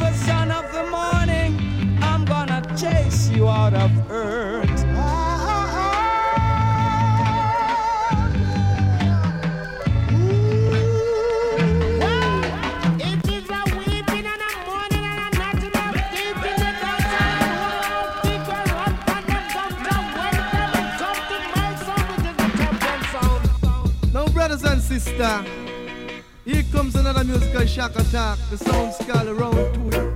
Lucifer, son of the morning, I'm gonna chase you out of earth. Now, brothers and sisters, here comes another musical shock attack. The sound skull around to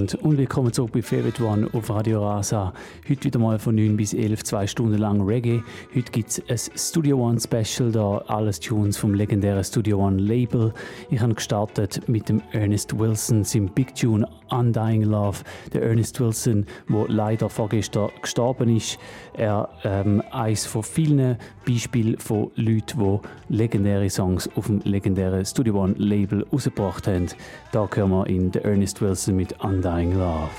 miteinander und willkommen zurück bei Favorite One auf Radio Rasa. Heute wieder mal von 9 bis 11, zwei Stunden lang Reggae. Heute gibt es ein Studio One Special, da alles Tunes vom legendären Studio One Label. Ich habe gestartet mit dem Ernest Wilson, seinem Big Tune Undying Love. Der Ernest Wilson, der leider vorgestern gestorben ist. Er ähm, eines von vielen Beispielen von Leuten, die legendäre Songs auf dem legendären Studio One Label rausgebracht haben. Da hören wir in der Ernest Wilson mit Undying Love.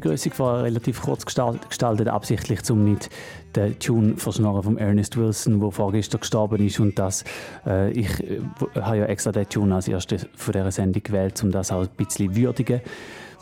Begrüßung vorher relativ kurz gestaltet, absichtlich, um nicht den Tune verschnorren von Ernest Wilson, der vorgestern gestorben ist und das, äh, ich äh, habe ja extra den Tune als erstes von dieser Sendung gewählt, um das auch ein bisschen würdigen.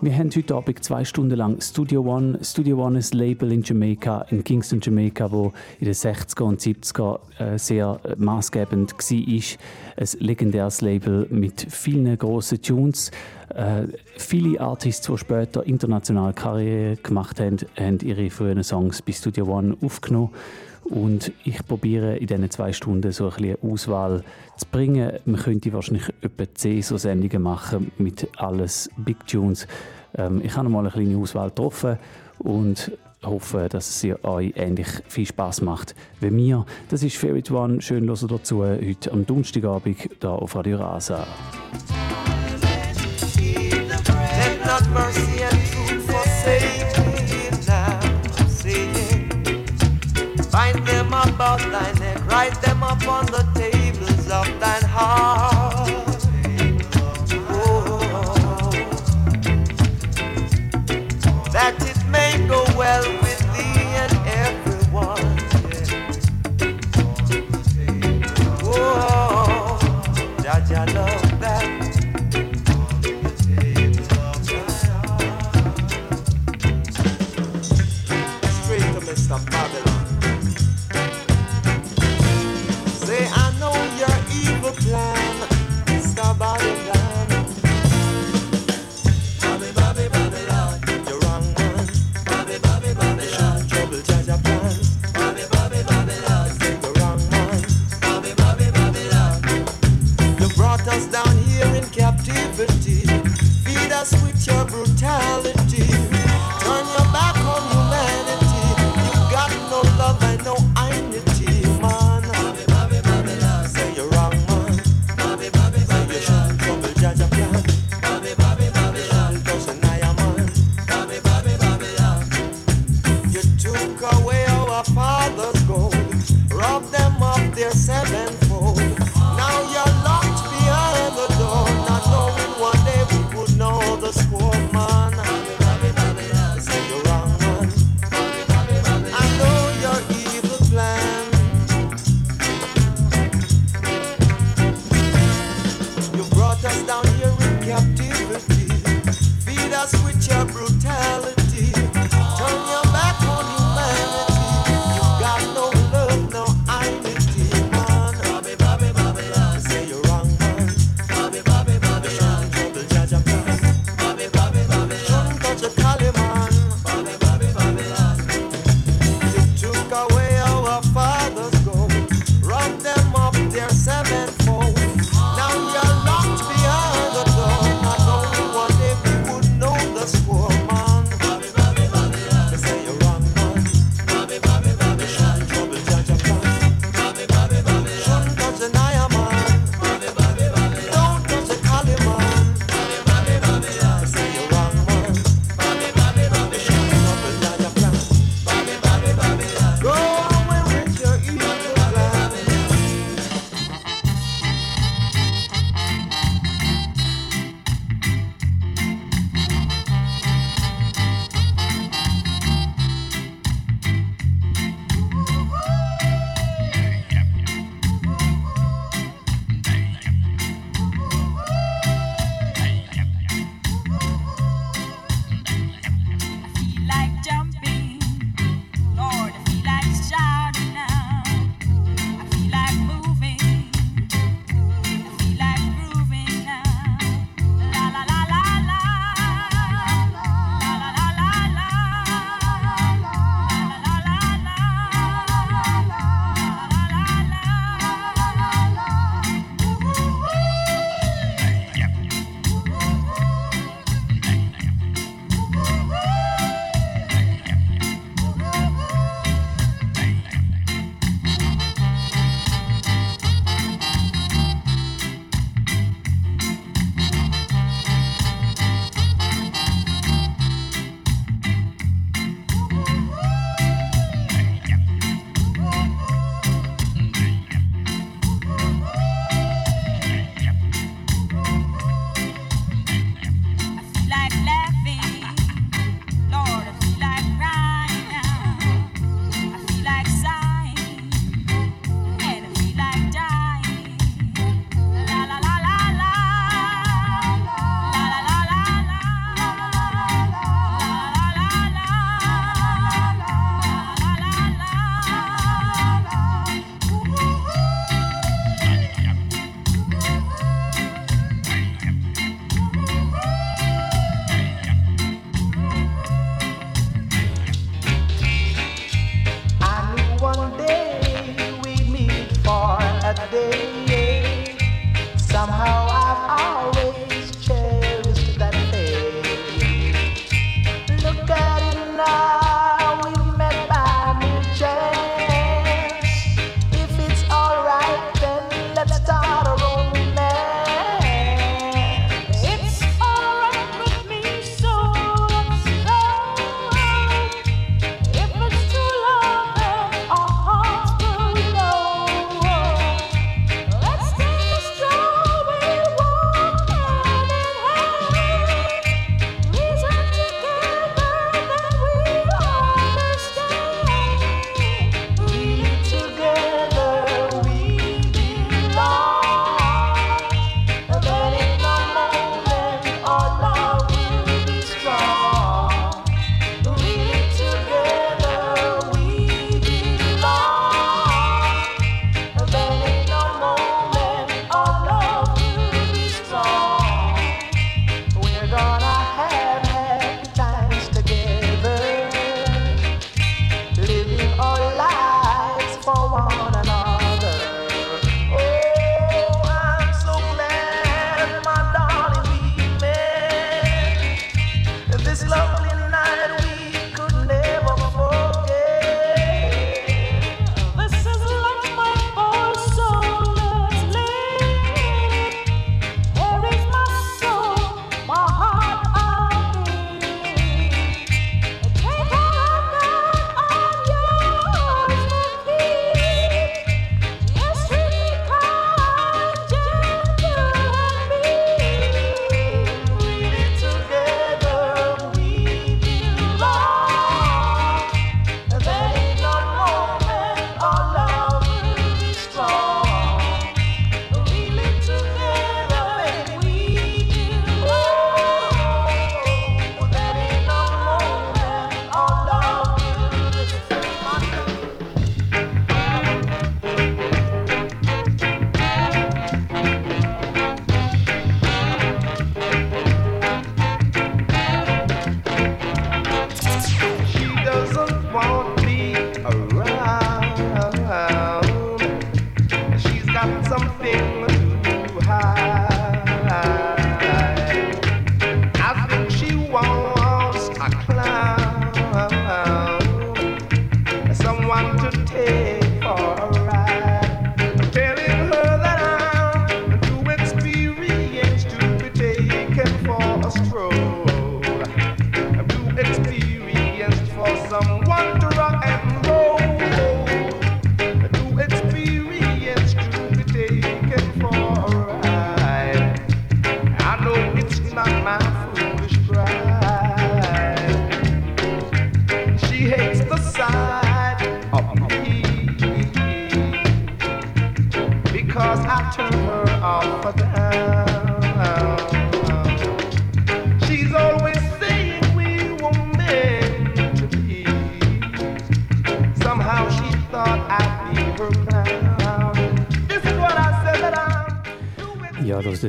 Wir haben heute Abend zwei Stunden lang Studio One. Studio One ist ein Label in Jamaica, in Kingston, Jamaica, wo in den 60er und 70er äh, sehr maßgebend war. Ein legendäres Label mit vielen grossen Tunes. Äh, viele Artists, die später international Karriere gemacht haben, haben ihre frühen Songs bei Studio One aufgenommen. Und ich probiere in diesen zwei Stunden so ein bisschen Auswahl zu bringen. Man könnte wahrscheinlich etwa zehn so Sendungen machen mit alles Big Tunes. Ähm, ich habe mal eine kleine Auswahl getroffen und hoffe, dass es euch ähnlich viel Spaß macht wie mir. Das ist Favorite One. Schön hören dazu heute am Donnerstagabend hier auf Radio Rasa. Bind them about thy neck, write them upon the tables of thine heart. Oh, that it may go well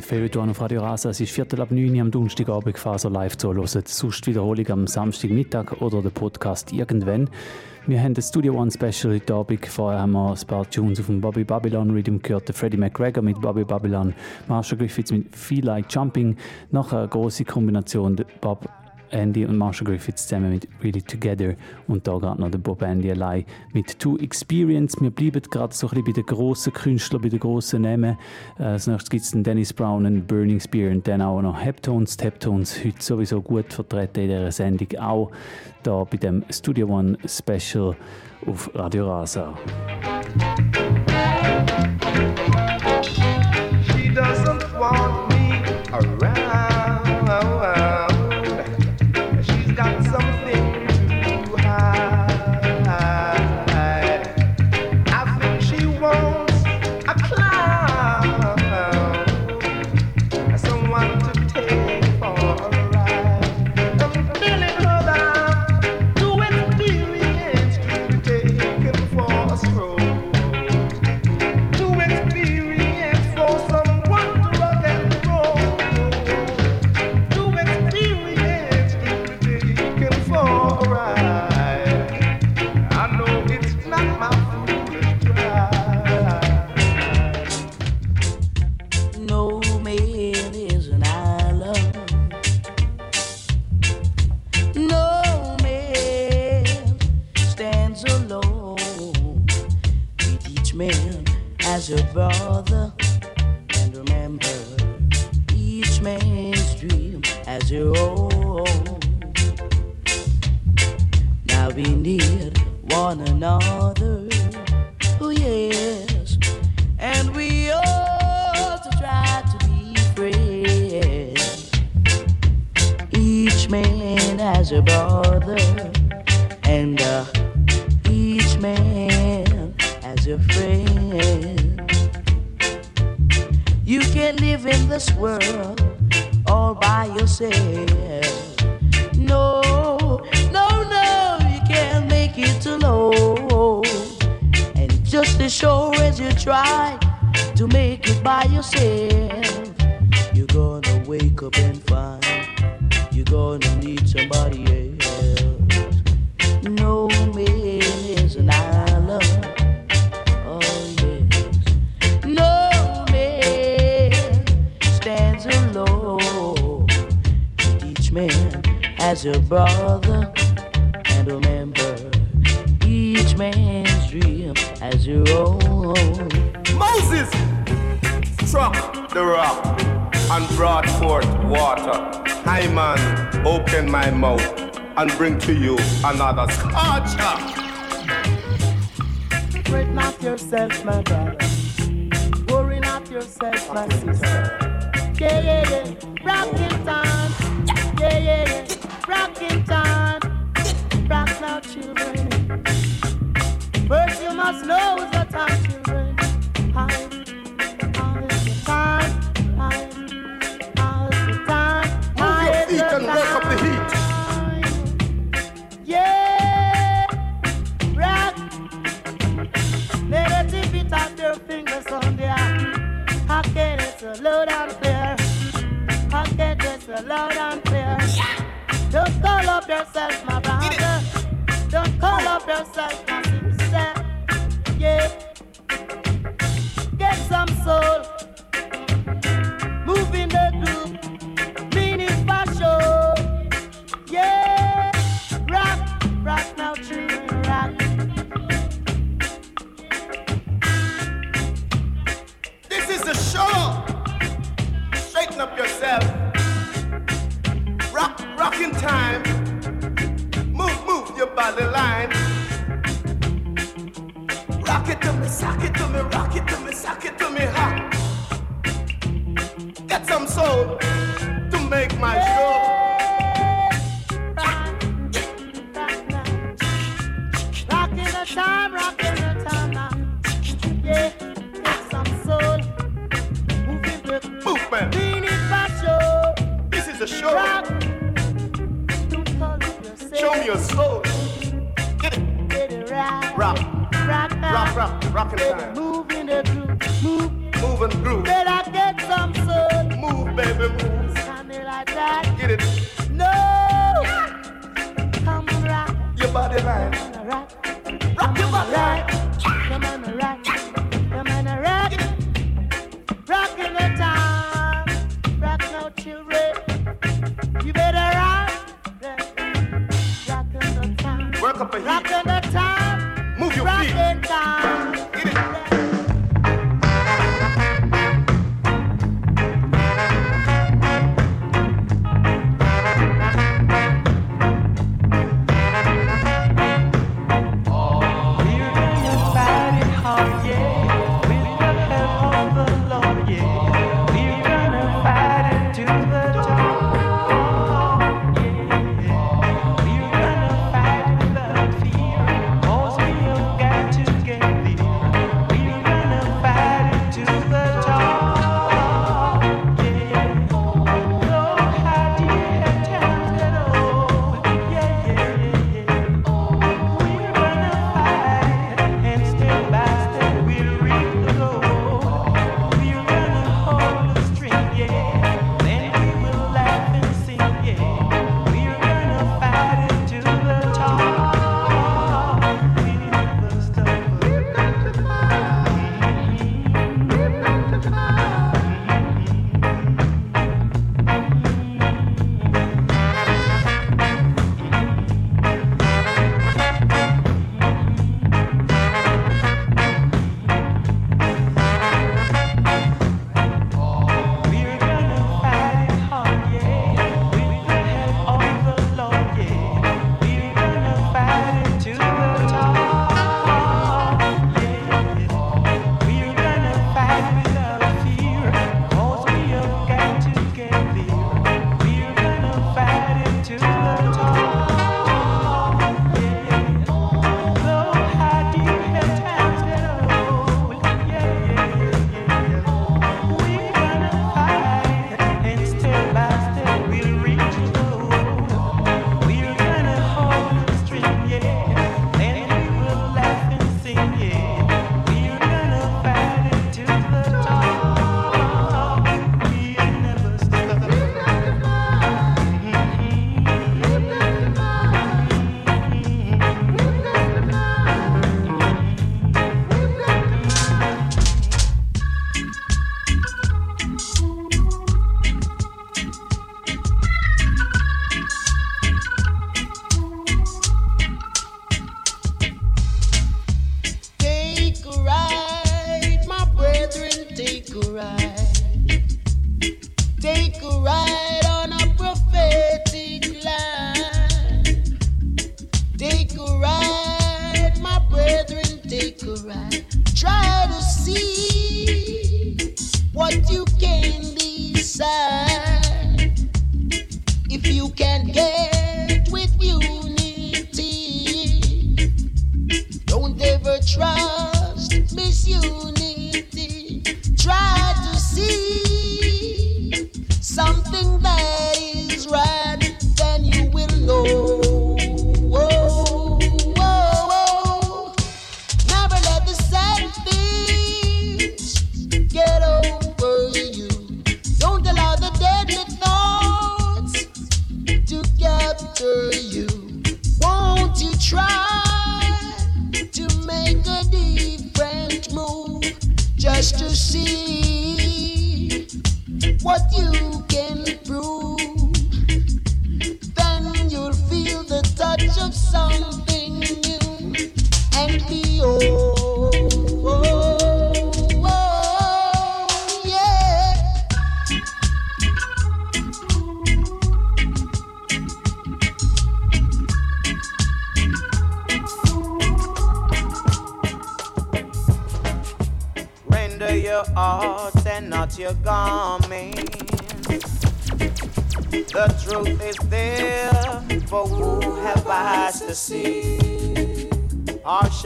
Favorite One auf Radio Rasa. Es ist Viertel ab 9 Uhr am Donnerstagabend so live zu hören. Sonst Wiederholung am Samstagmittag oder der Podcast irgendwann. Wir haben das Studio One Special heute Abend. Vorher haben wir ein paar Tunes auf dem Bobby Babylon Rhythm gehört. Freddie McGregor mit Bobby Babylon, Marshall Griffiths mit Feel Like Jumping. Nachher eine große Kombination, Bob Andy und Marshall Griffiths zusammen mit Really Together und da gerade noch der Bob Andy allein mit Two Experience. Wir bleiben gerade so ein bisschen bei den grossen Künstlern, bei den grossen Namen. Äh, als nächstes gibt es Dennis Brown und Burning Spear und dann auch noch Heptones. Heptones heute sowieso gut vertreten in dieser Sendung, auch da bei dem Studio One Special auf Radio Rasa. She doesn't want me around. another you can't get with unity. Don't ever trust misunity.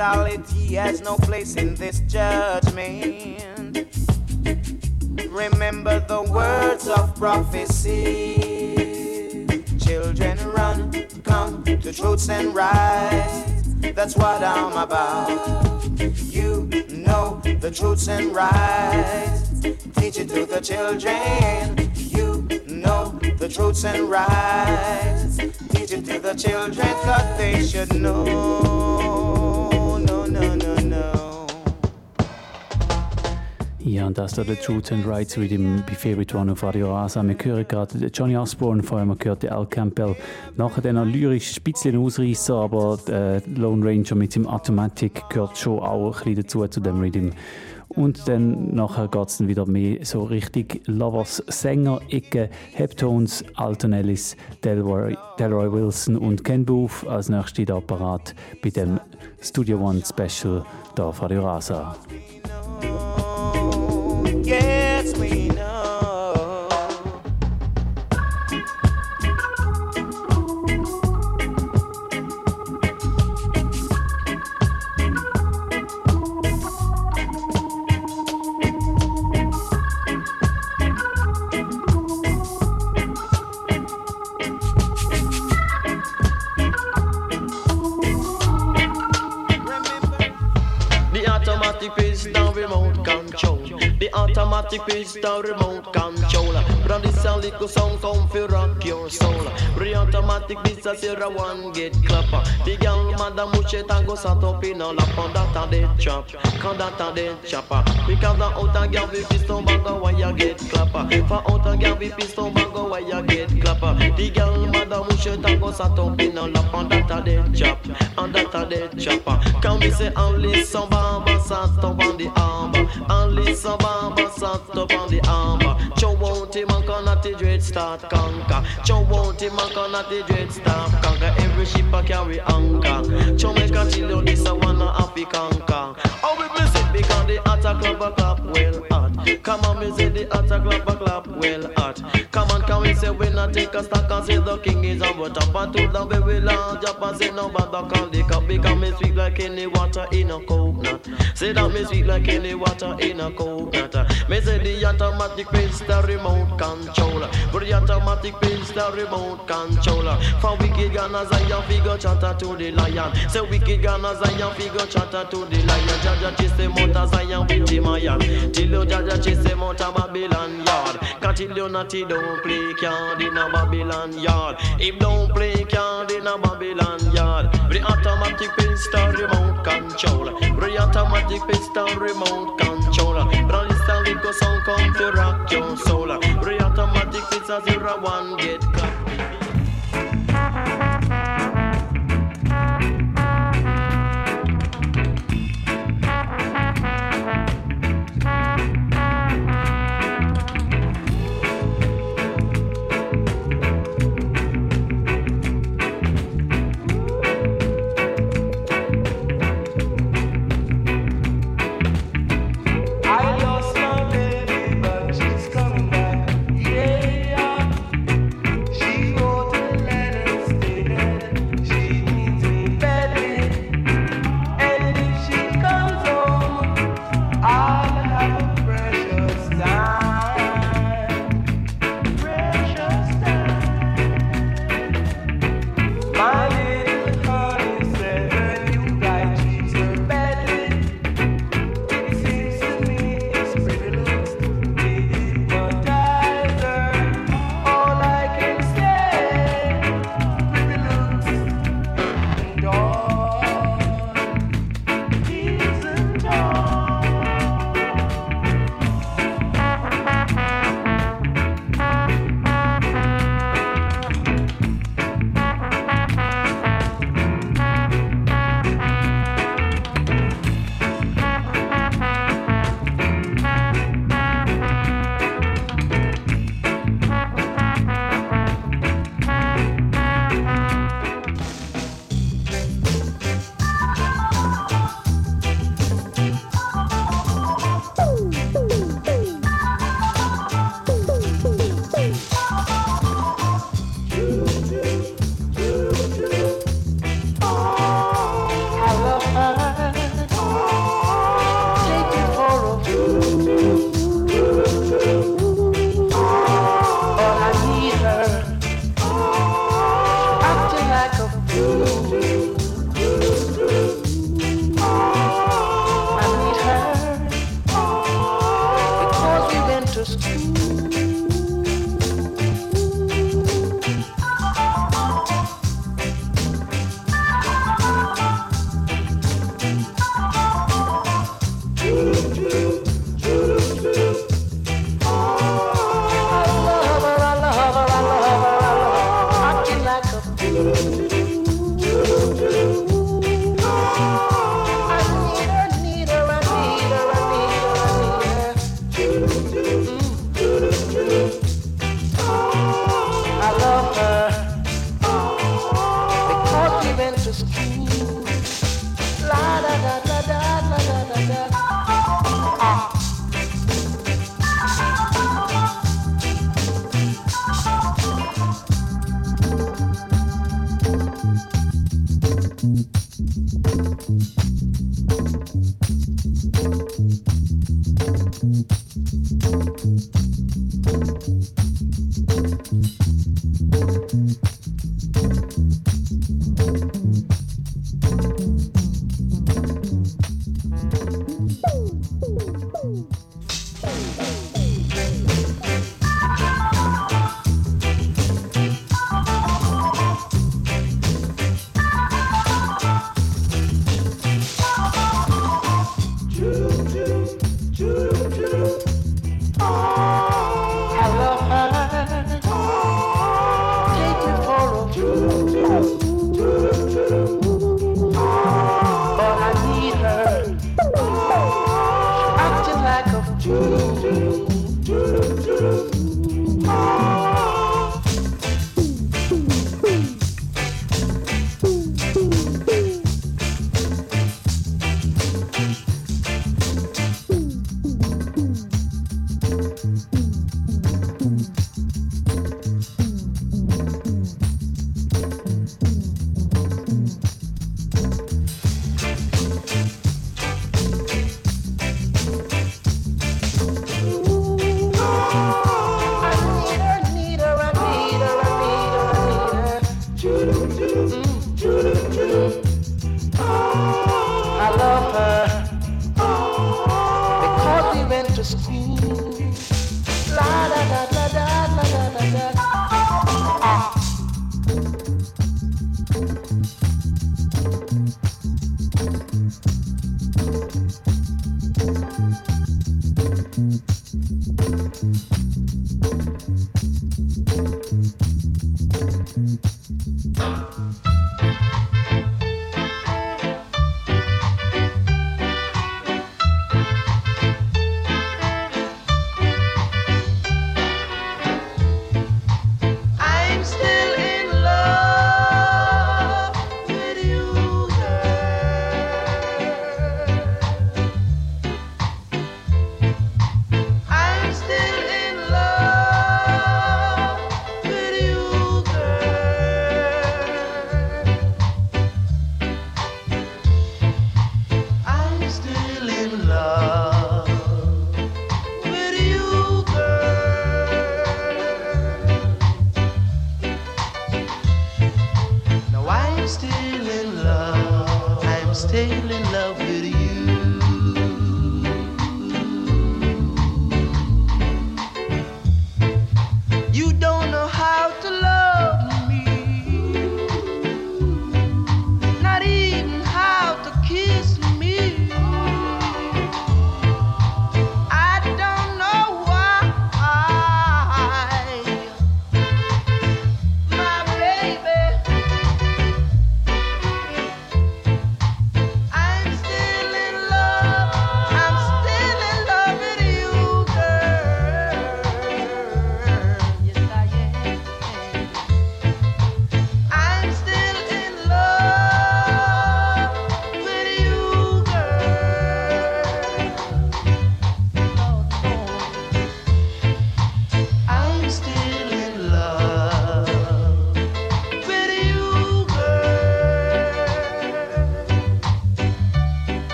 partiality has no place in this judgment. Remember the words of prophecy. Children, run, come to truths and rights. That's what I'm about. You know the truths and rights. Teach it to the children. You know the truths and rights. Teach it to the children, cause they should know. Ja, und das da der Truth and Rights Rhythm bei Favorite One auf Radio Rasa. Wir hören gerade Johnny Osborne, vorher wir gehört Al Campbell. Nachher dann lyrisch ein bisschen Ausreißer, aber der Lone Ranger mit seinem Automatic gehört schon auch ein bisschen dazu zu dem Rhythm. Und dann nachher geht es wieder mehr so richtig Lovers Sänger, Ecke, Heptones, Alton Ellis, Delroy, Delroy Wilson und Ken Booth als nächste da parat bei dem Studio One Special da auf Radio Rasa. gets me. Automatic pistol remote control. Brand this a little sound come fi rock your soul. The automatic this a one get clapper. The girl madam mouche and go sat up in a lap on that a dead chop. Can that a dead chopper. Because the outer girl with pistol bag a why you get clapper. For outer girl with pistol bag a why you get clapper. The girl madam mouche and go sat up in a lap on that a dead chop. And that a dead chopper. Can we say only some bamba sat up on the armor. Only some bamba sat up on the armor. Chow won't him and can the dread start conquer. Chow won't him and can the dread start conquer. Every ship a carry anchor. Chow make a you this a one a happy conquer. Oh bless it because the attack club a clap well hot. Come on me say the attack club a clap well hot. Come on can we say we not take a stock and say the king is on but up and to the very large up and say no bother call the cup because me sweet like any water in a coconut. Say that me sweet like any water in a coconut. Me say the automatic pistol remote controller. But the automatic pistol remote controller. For wicked Ghana Zion figure chatter to the lion. Say wicked Ghana Zion figure chatter to the lion. Jaja chase them out of Zion with the mayan. Till you Jaja chase them out of Babylon yard. Cause till you naughty don't play card in a Babylon yard. If don't play card in a Babylon yard. The automatic pistol remote controller. The automatic pistol remote time it goes on come to rock your soul. The automatic pistol zero one get cut.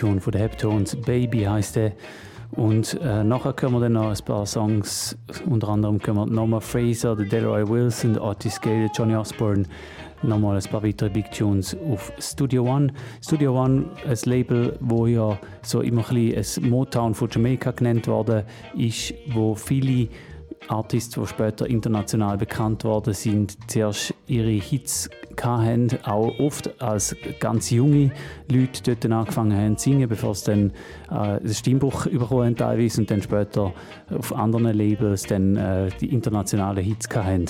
Tune von den Heptones. Baby heißt der. Und äh, nachher können wir dann noch ein paar Songs, unter anderem können wir Norma Fraser, Delroy Wilson, Otis Gale, Johnny Osborne, nochmal ein paar weitere Big Tunes auf Studio One. Studio One, ein Label, wo ja so immer ein bisschen ein Motown von Jamaica genannt worden ist, wo viele Artists, die später international bekannt worden sind, zuerst ihre Hits hatten, auch oft als ganz junge Leute dort angefangen haben zu singen, bevor sie dann äh, einen Stimmbruch bekommen haben teilweise und dann später auf anderen Labels dann äh, die internationalen Hits hatten.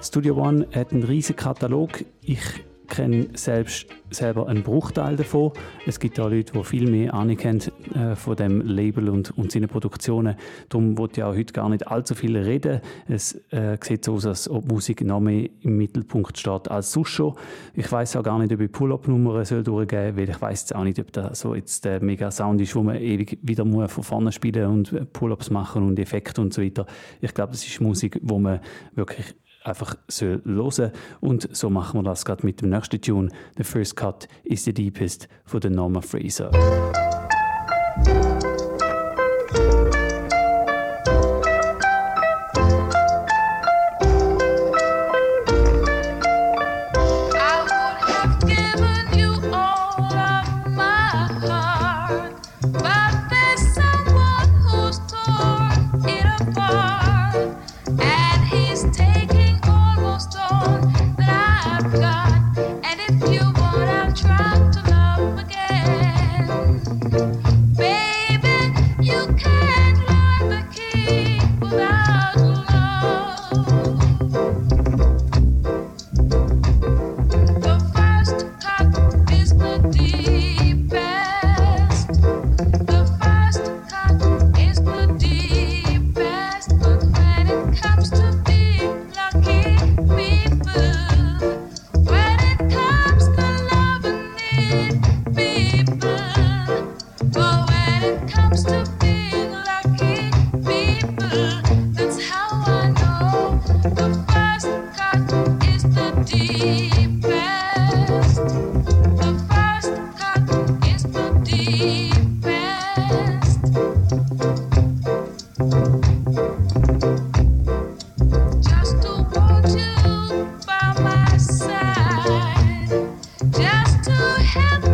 Studio One hat einen riesigen Katalog. Ich kenne selbst selber einen Bruchteil davon. Es gibt auch Leute, die viel mehr Ahnung äh, von dem Label und, und seinen Produktionen. Darum wollte ich auch heute gar nicht allzu viel reden. Es äh, sieht so aus, als ob Musik noch mehr im Mittelpunkt steht als sonst schon. Ich weiß auch gar nicht, ob ich Pull-Up-Nummern soll soll, weil ich weiß auch nicht, ob das so jetzt der mega Sound ist, wo man ewig wieder muss von vorne spielen und Pull-Ups machen und Effekte und so weiter. Ich glaube, das ist Musik, wo man wirklich einfach soll hören Und so machen wir das gerade mit dem nächsten Tune. The First Cut is the Deepest von der Norma Fraser. Have.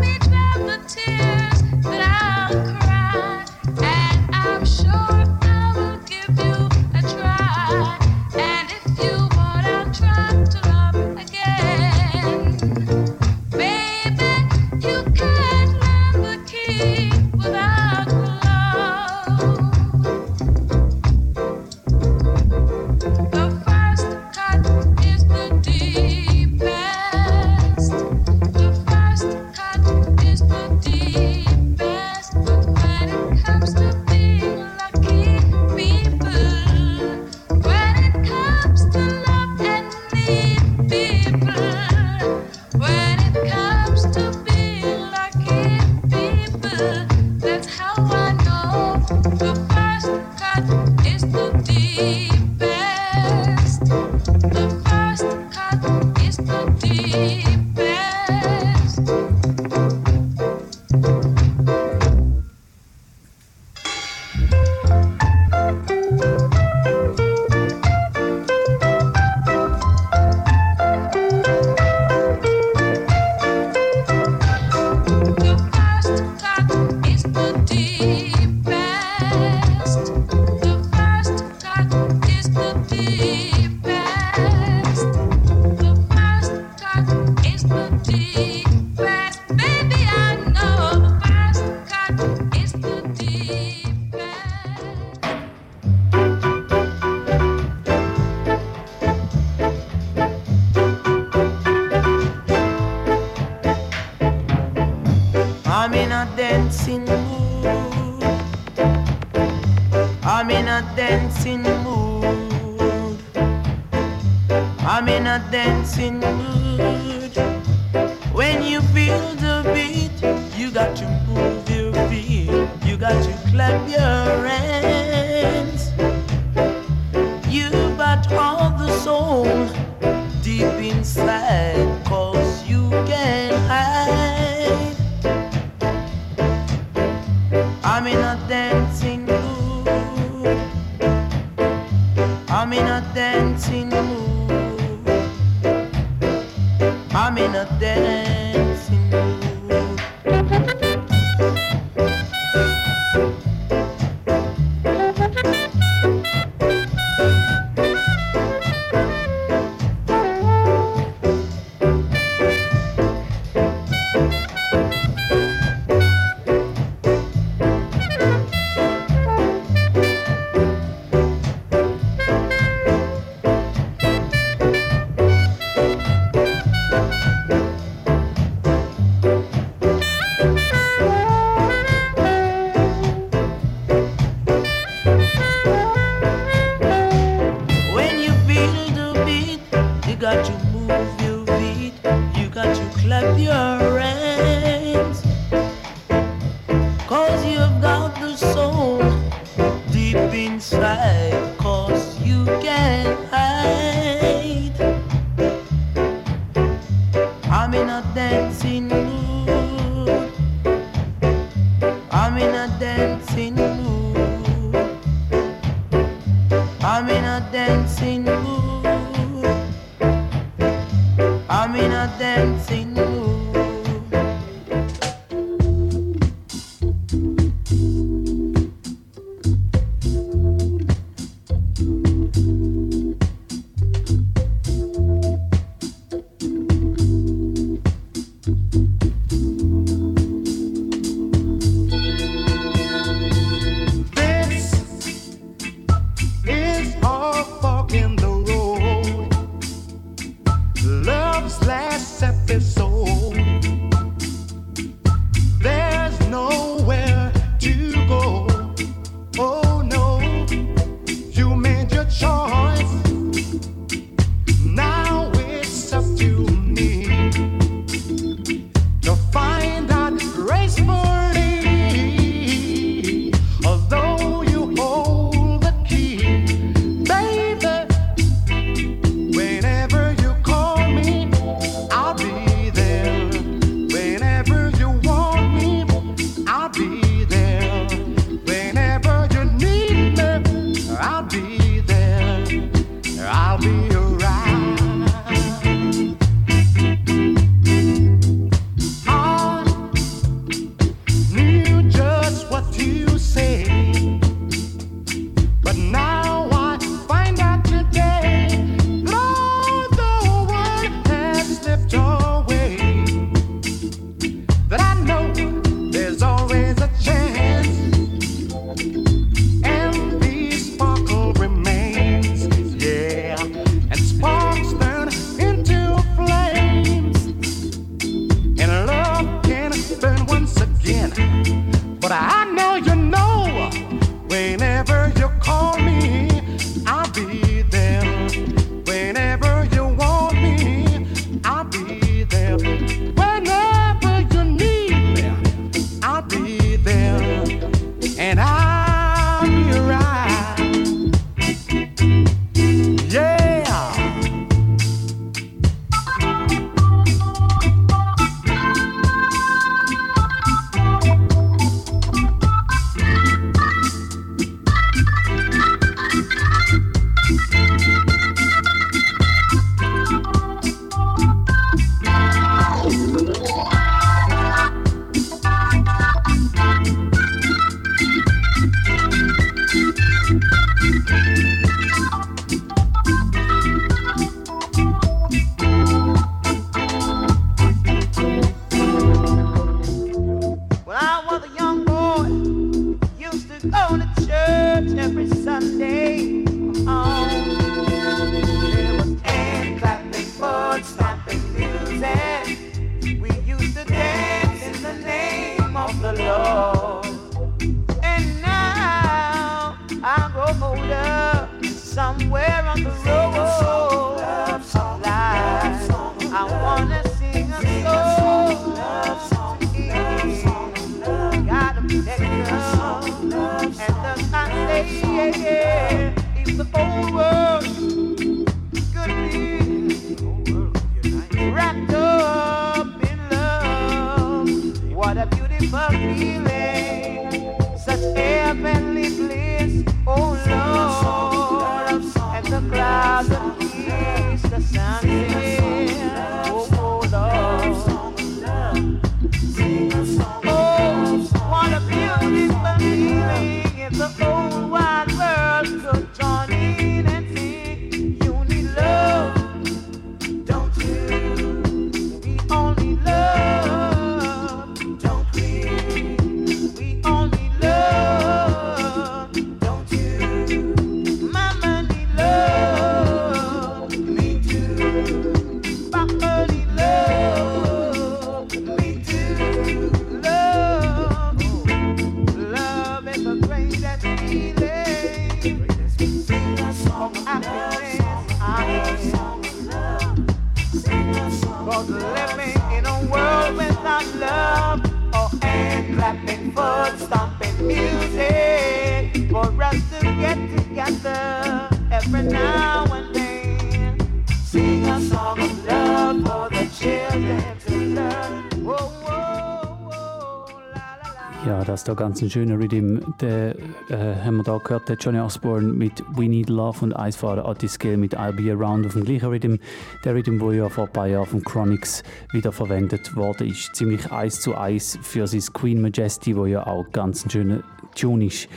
ganz ein schöner Rhythm. Den äh, haben wir da gehört, der Johnny Osborne mit We Need Love und Eisfader Otis Scale mit I'll Be Around auf dem gleichen Rhythm. Der Rhythm, der ja vor ein paar Jahren von Chronics wiederverwendet worden ist. Ziemlich eins zu eins für sein Queen Majesty, wo ja auch ganz ein schöner Tune ist.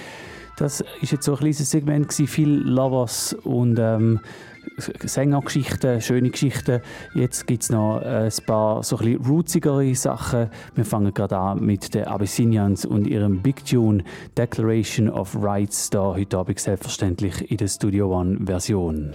Das ist jetzt so ein kleines Segment, viel Lovers und ähm, Sängergeschichten, schöne Geschichten. Jetzt gibt es noch äh, ein paar so ein rootsigere Sachen. Wir fangen gerade an mit den Abyssinians und ihrem Big Tune Declaration of Rights, da heute Abend selbstverständlich in der Studio One Version.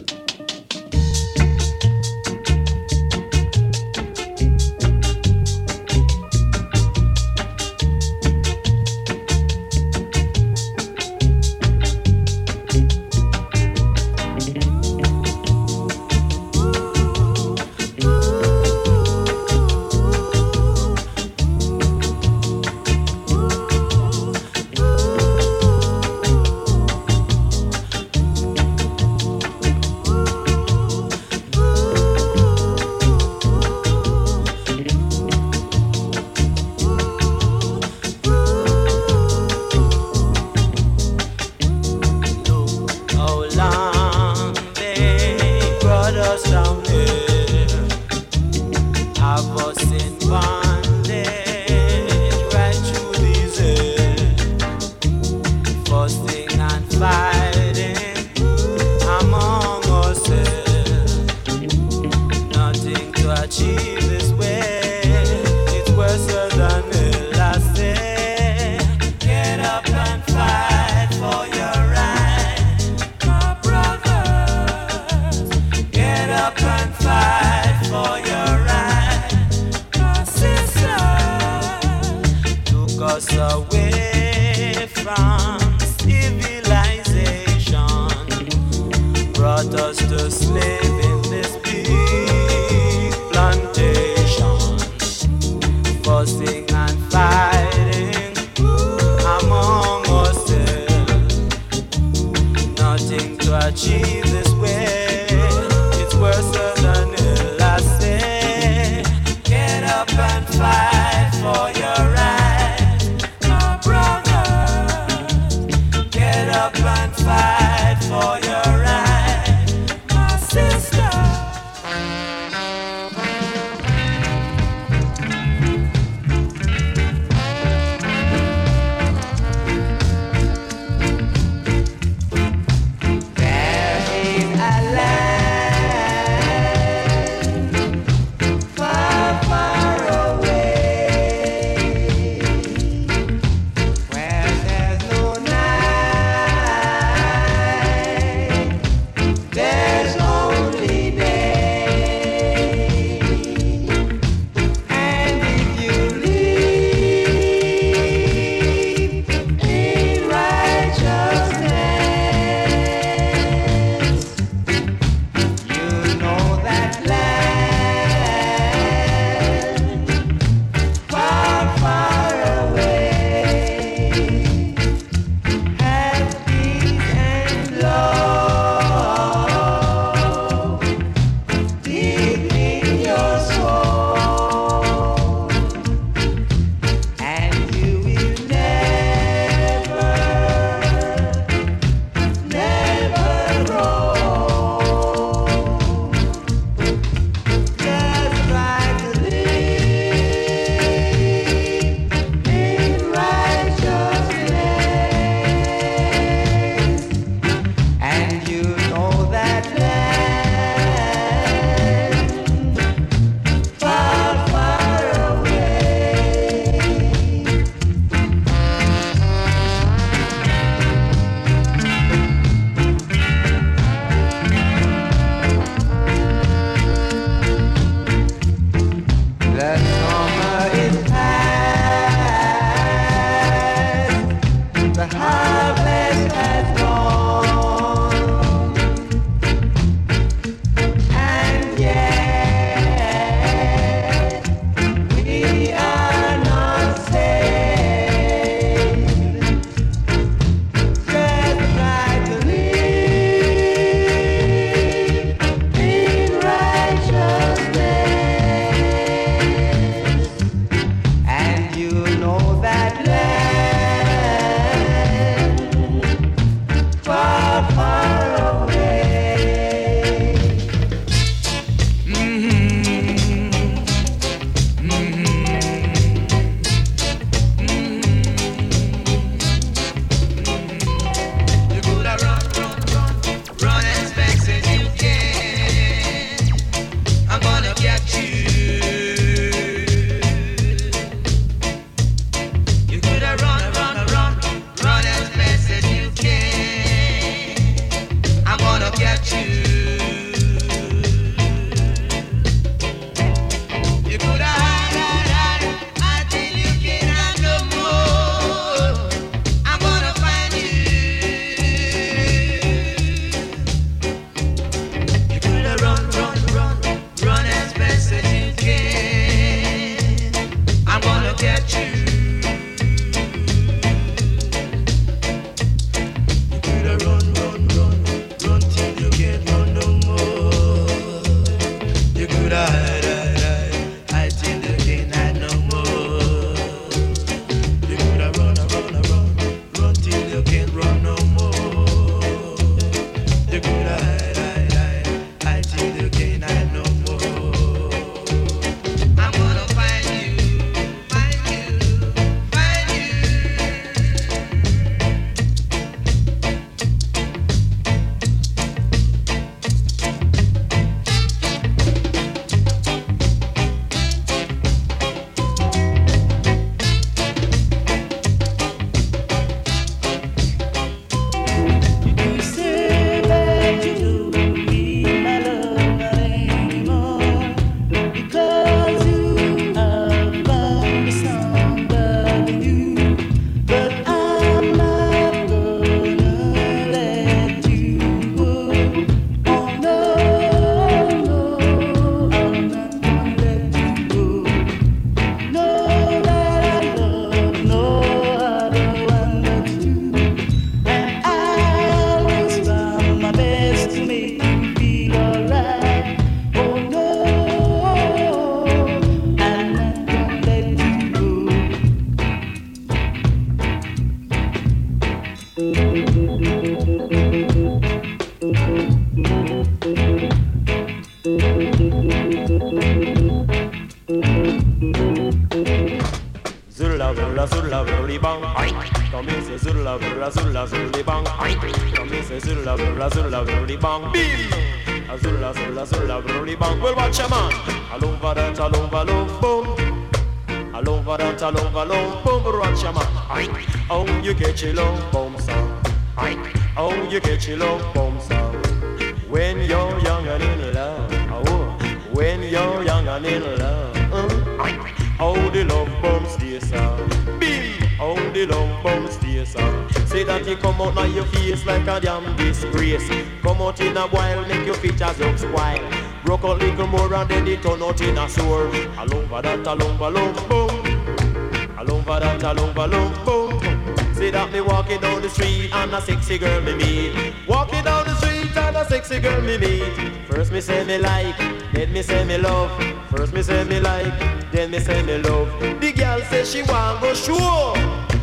That, over, love boom. All over that, over, love boom. See that me walking down the street and a sexy girl me meet. Walking down the street and a sexy girl me meet. First me say me like, then me say me love. First me say me like, then me say me love. The girl say she want go show.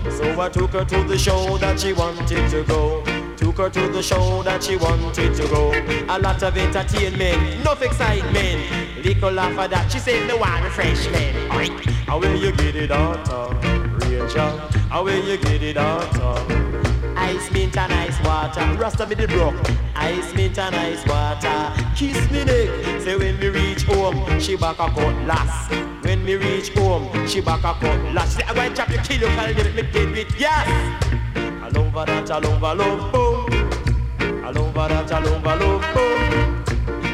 So I took her to the show that she wanted to go. Took her to the show that she wanted to go. A lot of entertainment, enough excitement. Little laugh at that, she said me want refreshment. How will you get it out of Rachel? How will you get it out of Ice mint and ice water, Rasta me the broke. Ice mint and ice water, kiss me neck. Say when we reach home, she back a last. When we reach home, she back a last. Say I'm going to chop you, kill you, call you, me dead with yes. All over that, over love. All over that, all over boom.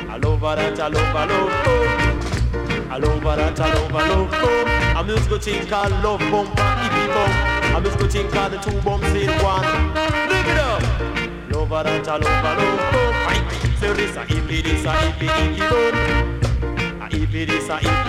All over that, all over boom. All over that, all over love. A musical thing called love bump and hippie bump. A musical thing called the two bumps in one. Live it up. Love that, all over. Aye. Say this a hippie, this a hippie, hippie boom. A hippie, this a hippie,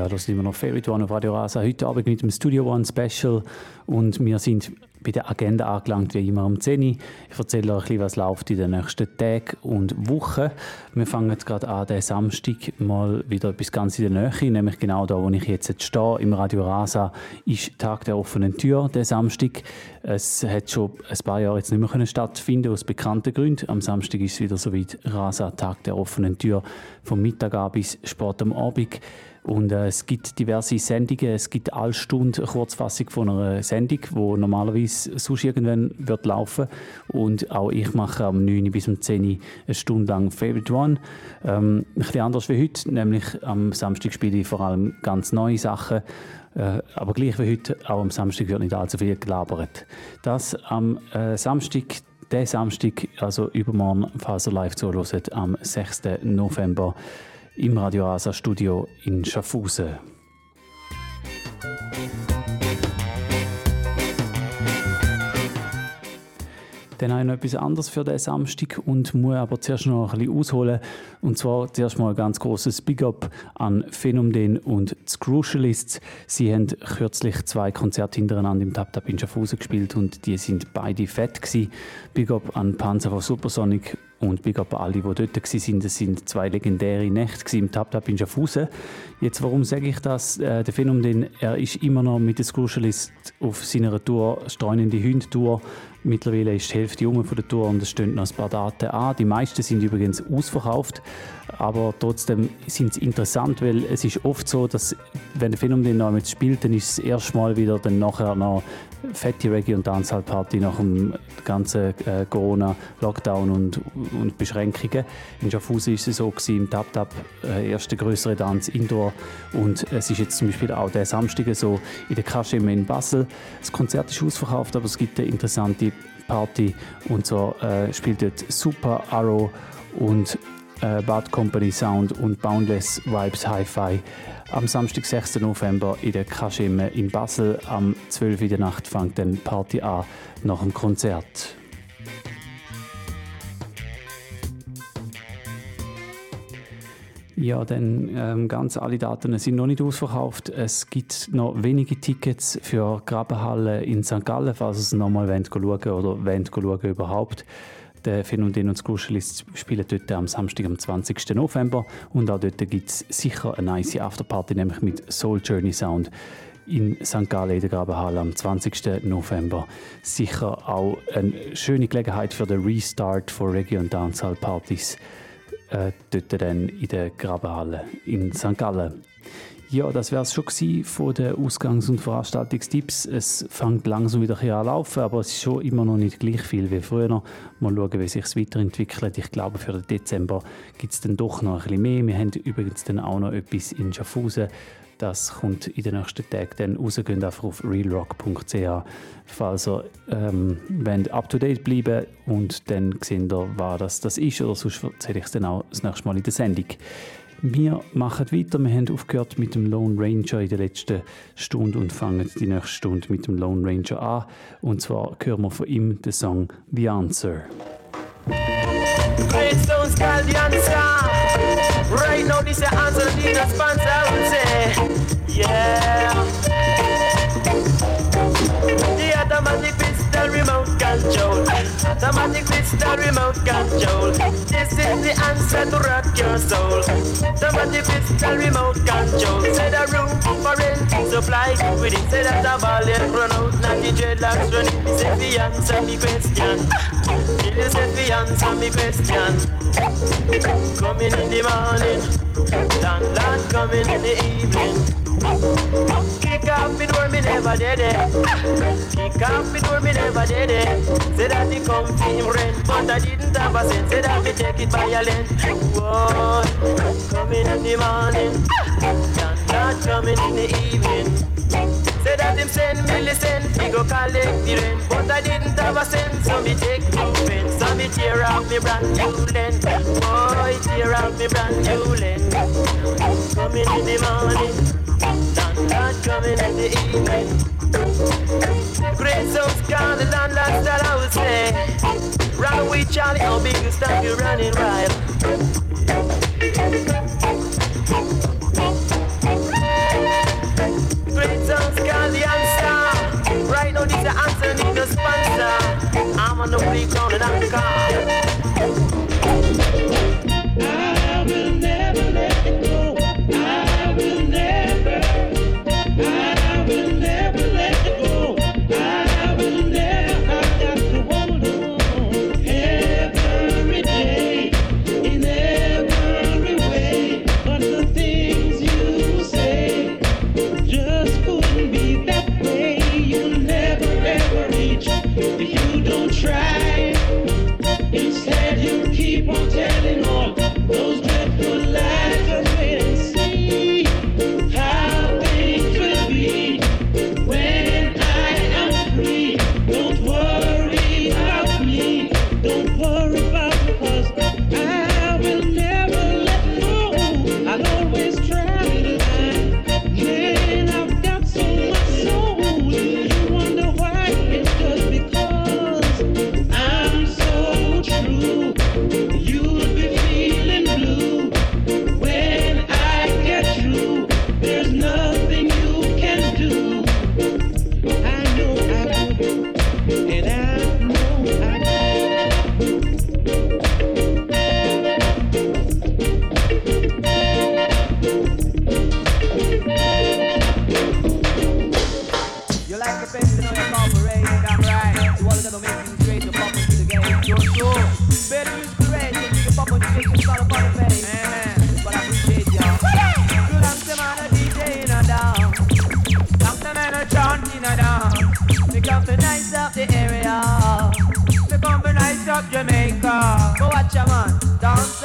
Ja, das sind immer noch Favorite One auf Radio Rasa. Heute Abend mit dem Studio One Special und wir sind bei der Agenda angelangt, wie immer um 10 Uhr. Ich erzähle euch ein bisschen, was läuft in den nächsten Tagen und Wochen. Wir fangen jetzt gerade an, den Samstag mal wieder etwas ganz in der Nähe, nämlich genau da, wo ich jetzt stehe, im Radio Rasa, ist Tag der offenen Tür, der Samstag. Es hat schon ein paar Jahre jetzt nicht mehr stattfinden aus bekannten Gründen. Am Samstag ist es wieder soweit Rasa, Tag der offenen Tür, vom Mittag an bis spät am Abend. Und äh, es gibt diverse Sendungen. Es gibt alle Stunde eine Kurzfassung von einer Sendung, die normalerweise sonst irgendwann wird laufen Und auch ich mache am 9 bis um 10 Uhr eine Stunde lang Favorite One. Ähm, ein bisschen anders wie heute, nämlich am Samstag spiele ich vor allem ganz neue Sachen. Äh, aber gleich wie heute, auch am Samstag wird nicht allzu viel gelabert. Das am äh, Samstag, der Samstag, also übermorgen, falls ihr live zuhört, am 6. November im Radio Asa Studio in Schaffhausen. Dann habe ich noch etwas anderes für den Samstag und muss aber zuerst noch ein bisschen ausholen. Und zwar zuerst mal ein ganz großes Big Up an Phänomen und die Crucialists. Sie haben kürzlich zwei Konzerte hintereinander im Tap Tap in Schaffhausen gespielt und die sind beide fett gewesen. Big Up an Panzer von Supersonic und Big Up alle, die dort waren. Das sind zwei legendäre Nächte im Tap Tap in Schaffhausen. Jetzt, warum sage ich das? Äh, der Phänomen, er ist immer noch mit den Crucialists auf seiner Tour, streunende Hunde-Tour. Mittlerweile ist die Hälfte jung von der Tour und es stehen noch ein paar Daten an. Die meisten sind übrigens ausverkauft. Aber trotzdem sind sie interessant, weil es ist oft so, dass wenn der Film den noch spielt, dann ist es erst mal wieder dann nachher noch fette Reggae- und Dancehall-Party nach dem ganzen äh, Corona-Lockdown und, und Beschränkungen. In Schaffhausen ist es so gewesen, im Tap Tap äh, erste größere Tanz Indoor und es ist jetzt zum Beispiel auch der Samstag so in der Kaschem in Basel. Das Konzert ist ausverkauft, aber es gibt eine interessante Party und so äh, spielt dort Super Arrow und äh, Bad Company Sound und Boundless Vibes Hi-Fi am Samstag, 6. November in der Kaschemme in Basel. Am 12. Uhr Nacht fängt dann Party an nach dem Konzert. Ja, dann ähm, ganz alle Daten sind noch nicht ausverkauft. Es gibt noch wenige Tickets für Grabenhalle in St. Gallen, falls ihr es nochmal schauen wollt oder wollt schauen überhaupt. Der Phänomen und Skruschelist spielen dort am Samstag, am 20. November. Und auch dort gibt es sicher eine nice Afterparty, nämlich mit Soul Journey Sound in St. Gallen in der Grabenhalle am 20. November. Sicher auch eine schöne Gelegenheit für den Restart von Reggae- und Dancehall-Partys äh, dort dann in der Grabenhalle in St. Gallen. Ja, das wäre es schon von den Ausgangs- und Veranstaltungstipps. Es fängt langsam wieder hier an laufen, aber es ist schon immer noch nicht gleich viel wie früher. Mal schauen, wie sich es weiterentwickelt. Ich glaube, für den Dezember gibt es dann doch noch ein bisschen mehr. Wir haben übrigens dann auch noch etwas in Schaffhausen. Das kommt in den nächsten Tagen dann raus. Geht einfach auf realrock.ch, falls ihr ähm, wollt up-to-date bleiben und dann seht ihr, was das, das ist. Oder sonst erzähle ich es dann auch das nächste Mal in der Sendung. Wir machen weiter. Wir haben aufgehört mit dem Lone Ranger in der letzten Stunde und fangen die nächste Stunde mit dem Lone Ranger an. Und zwar hören wir von ihm den Song The Answer. Yeah. The automatic pistol remote control. Automatic pistol remote control. This is the answer to rock your soul. Automatic pistol remote control. Say the room for rent supply. With it, say that the ball run out. Not the dreadlocks running. Say the answer to the question. It said the answer me question. Coming in the morning, land land coming in the evening. Kick off me door, me never did it. Kick off me door, me never did it. Say that he come for him rent, but I didn't have a cent. Say that me take it length. Whoa, coming in the morning, land land coming in the evening. That him send me listen, he go collect the rent. But I didn't have a cent, so me take two pence So me tear off me brand new lens. Boy, tear off me brand new lens. Coming in the morning, not, not coming in the evening. Great sounds call the landlord that I would say. Run with Charlie, how big you stop you running wild Mr. Anthony, the sponsor. I'm on the way down in Ankara.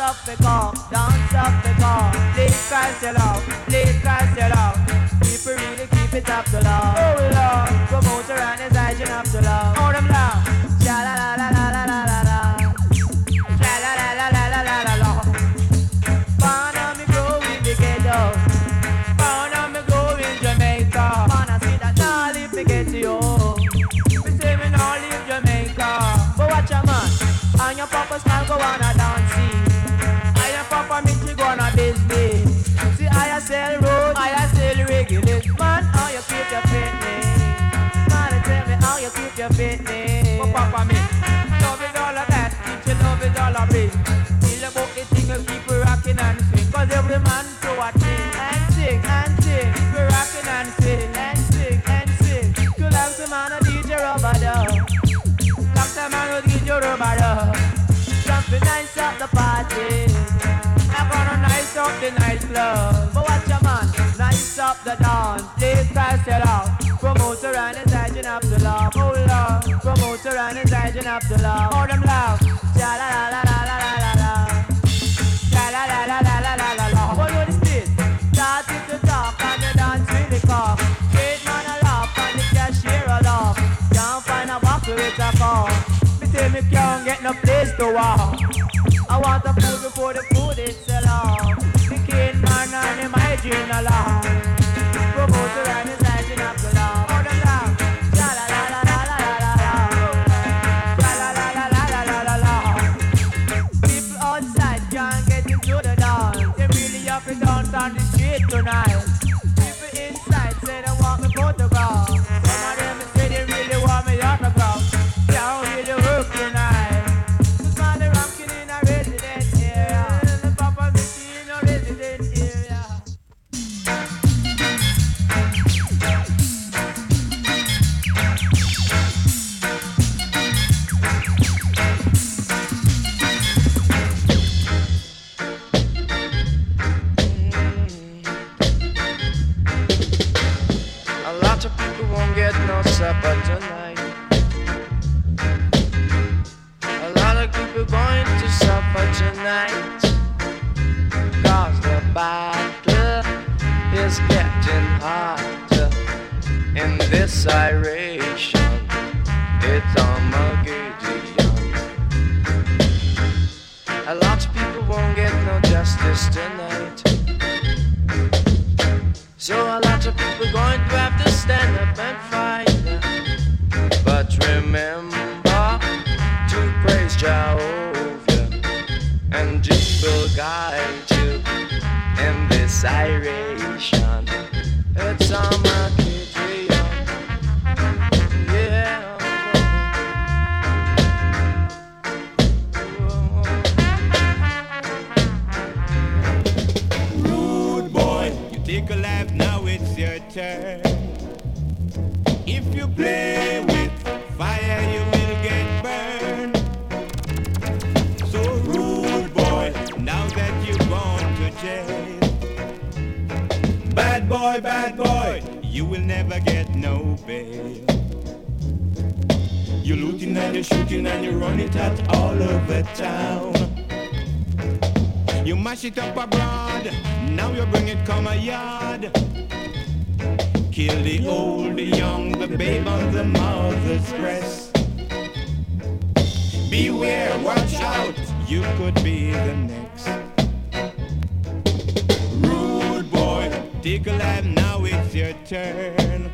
Up the car, dance up the car. Please Christ your love, please your fitness. But papa me, love is all of that. Teach you love is all of it. Feel about the thing you keep rocking and swing. Every man to a and sing and sing. It rocking and sing and sing and sing. You like the man a DJ rubber dub. Like the man who DJ rubber dub. Jumping nice up the party. I'm gonna nice up the nightclub. But watch your man, nice up the dance. Love. Promoter and his agent up the love. Oh them love. Ja la la la la la la la. Ja la la la la la la la la. What is this? Start it to talk and the dance really cock. Straight man a laugh and the cashier a laugh. Can't find a walk with a car. Me say me can't get no place to walk. I want the food before the food is sell off. The kid man and him hygiene a laugh. It up abroad, now you bring it come a yard. Kill the old, the young, the babe on the mother's breast. Beware, watch out, you could be the next. Rude boy, take a life, now it's your turn.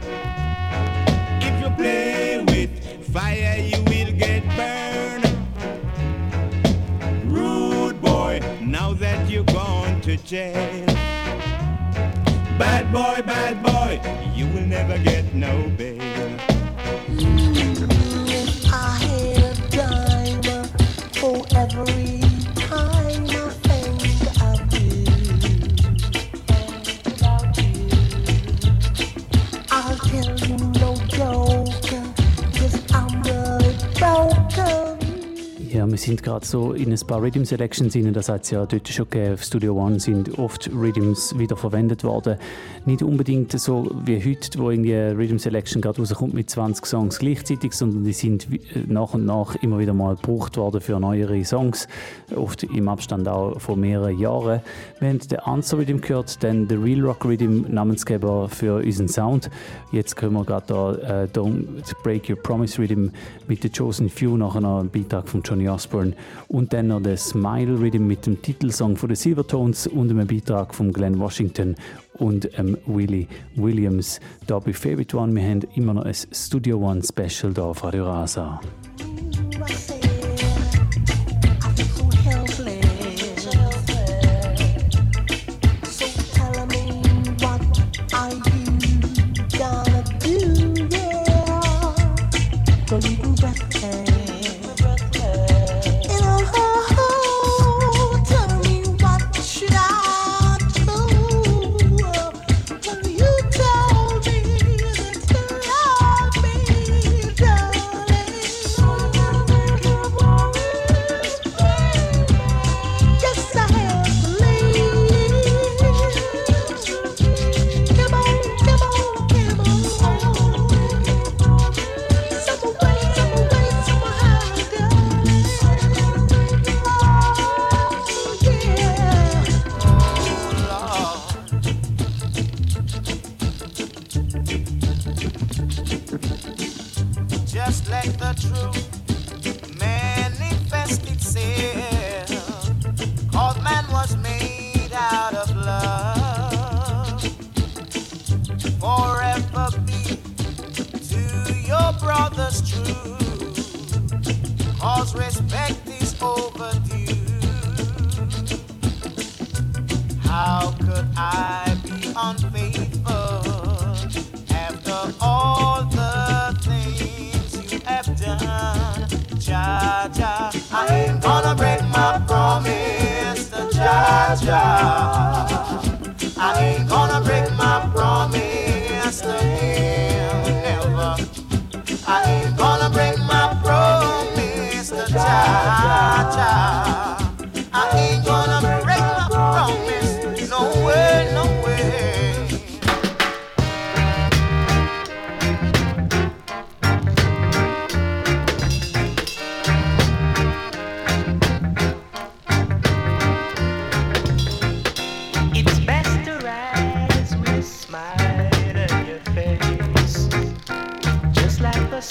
If you play with fire, you will get that you're going to jail. Bad boy, bad boy, you will never get no bail. Wir sind gerade so in ein paar Rhythm Selections rein, das hat es ja dort schon gegeben. Auf Studio One sind oft Rhythms wieder verwendet worden. Nicht unbedingt so wie heute, wo irgendwie eine Rhythm Selection gerade rauskommt mit 20 Songs gleichzeitig, sondern die sind äh, nach und nach immer wieder mal gebraucht worden für neuere Songs, oft im Abstand auch von mehreren Jahren. Wir haben den Answer Rhythm gehört, dann der Real Rock Rhythm, Namensgeber für unseren Sound. Jetzt können wir gerade da äh, Don't Break Your Promise Rhythm mit der Chosen Few, nachher noch ein Beitrag von Johnny Osborne und dann noch der Smile Rhythm mit dem Titelsong von den Silvertones und einem Beitrag von Glenn Washington und ähm, Willie Williams. Da bei Favorite One, wir haben immer noch ein Studio One Special da auf Radio Rasa.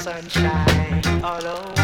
Sunshine all over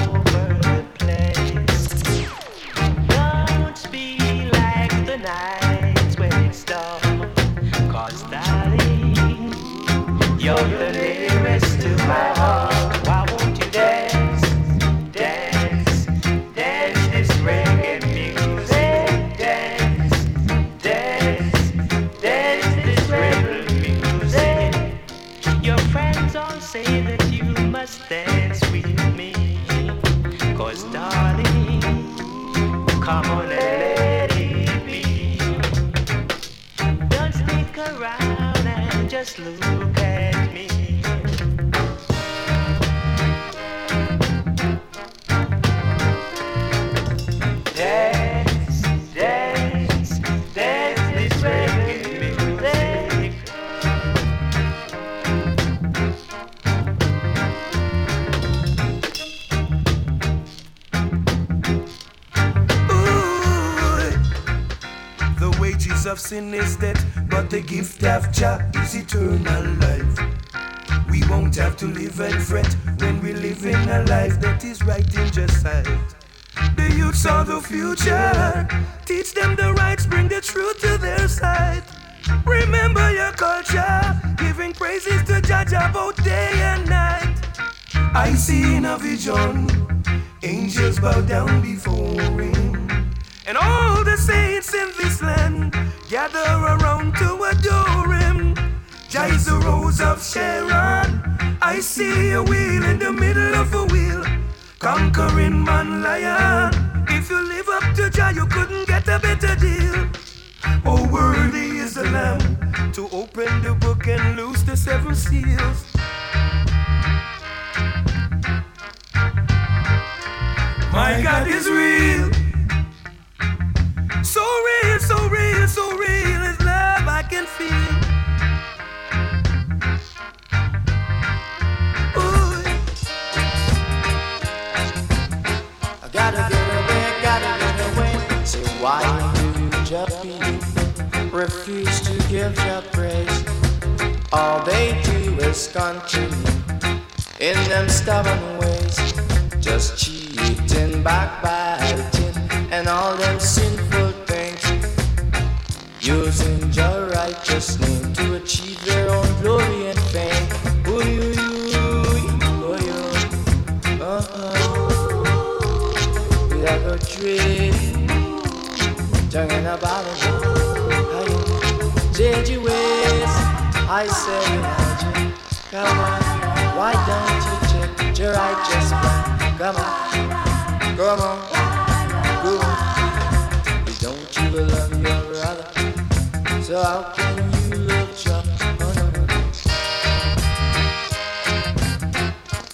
is death, but the gift of Jah is eternal life. We won't have to live and fret when we live in a life that is right in just sight. The youths are the future. Teach them the rights, bring the truth to their side. Remember your culture, giving praises to Jah Jah both day and night. I see in a vision, angels bow down before him. And all the saints in this land gather around to adore him. Jah the rose of Sharon. I see a wheel in the middle of a wheel, conquering man lion. If you live up to Jah, you couldn't get a better deal. Oh, worthy is the Lamb to open the book and loose the seven seals. My God is real. Refuse to give Jah praise. All they do is continue in them stubborn ways, just cheating, backbiting, and all them sinful things, using your righteous name to achieve their own glory and fame. Ooh, ooh, ooh, ooh, uh-uh. We are go dream, talking about Change ways, I say, Elijah, come on, why don't you check your righteous plan? Come on, come on, go on. Don't you love your brother? So how can you love no.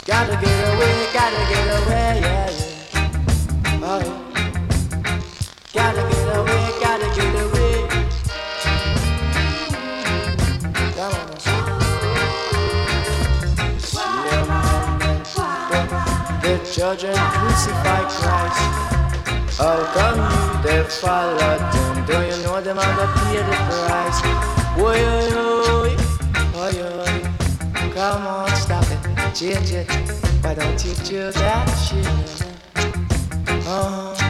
Gotta get away, gotta get away, children crucified Christ. How come you they followed them? Do you know them are gonna pay the price? Boy, oi, oi, oi, oi. Come on, stop it, change it. Why don't you do that shit? Uh-huh.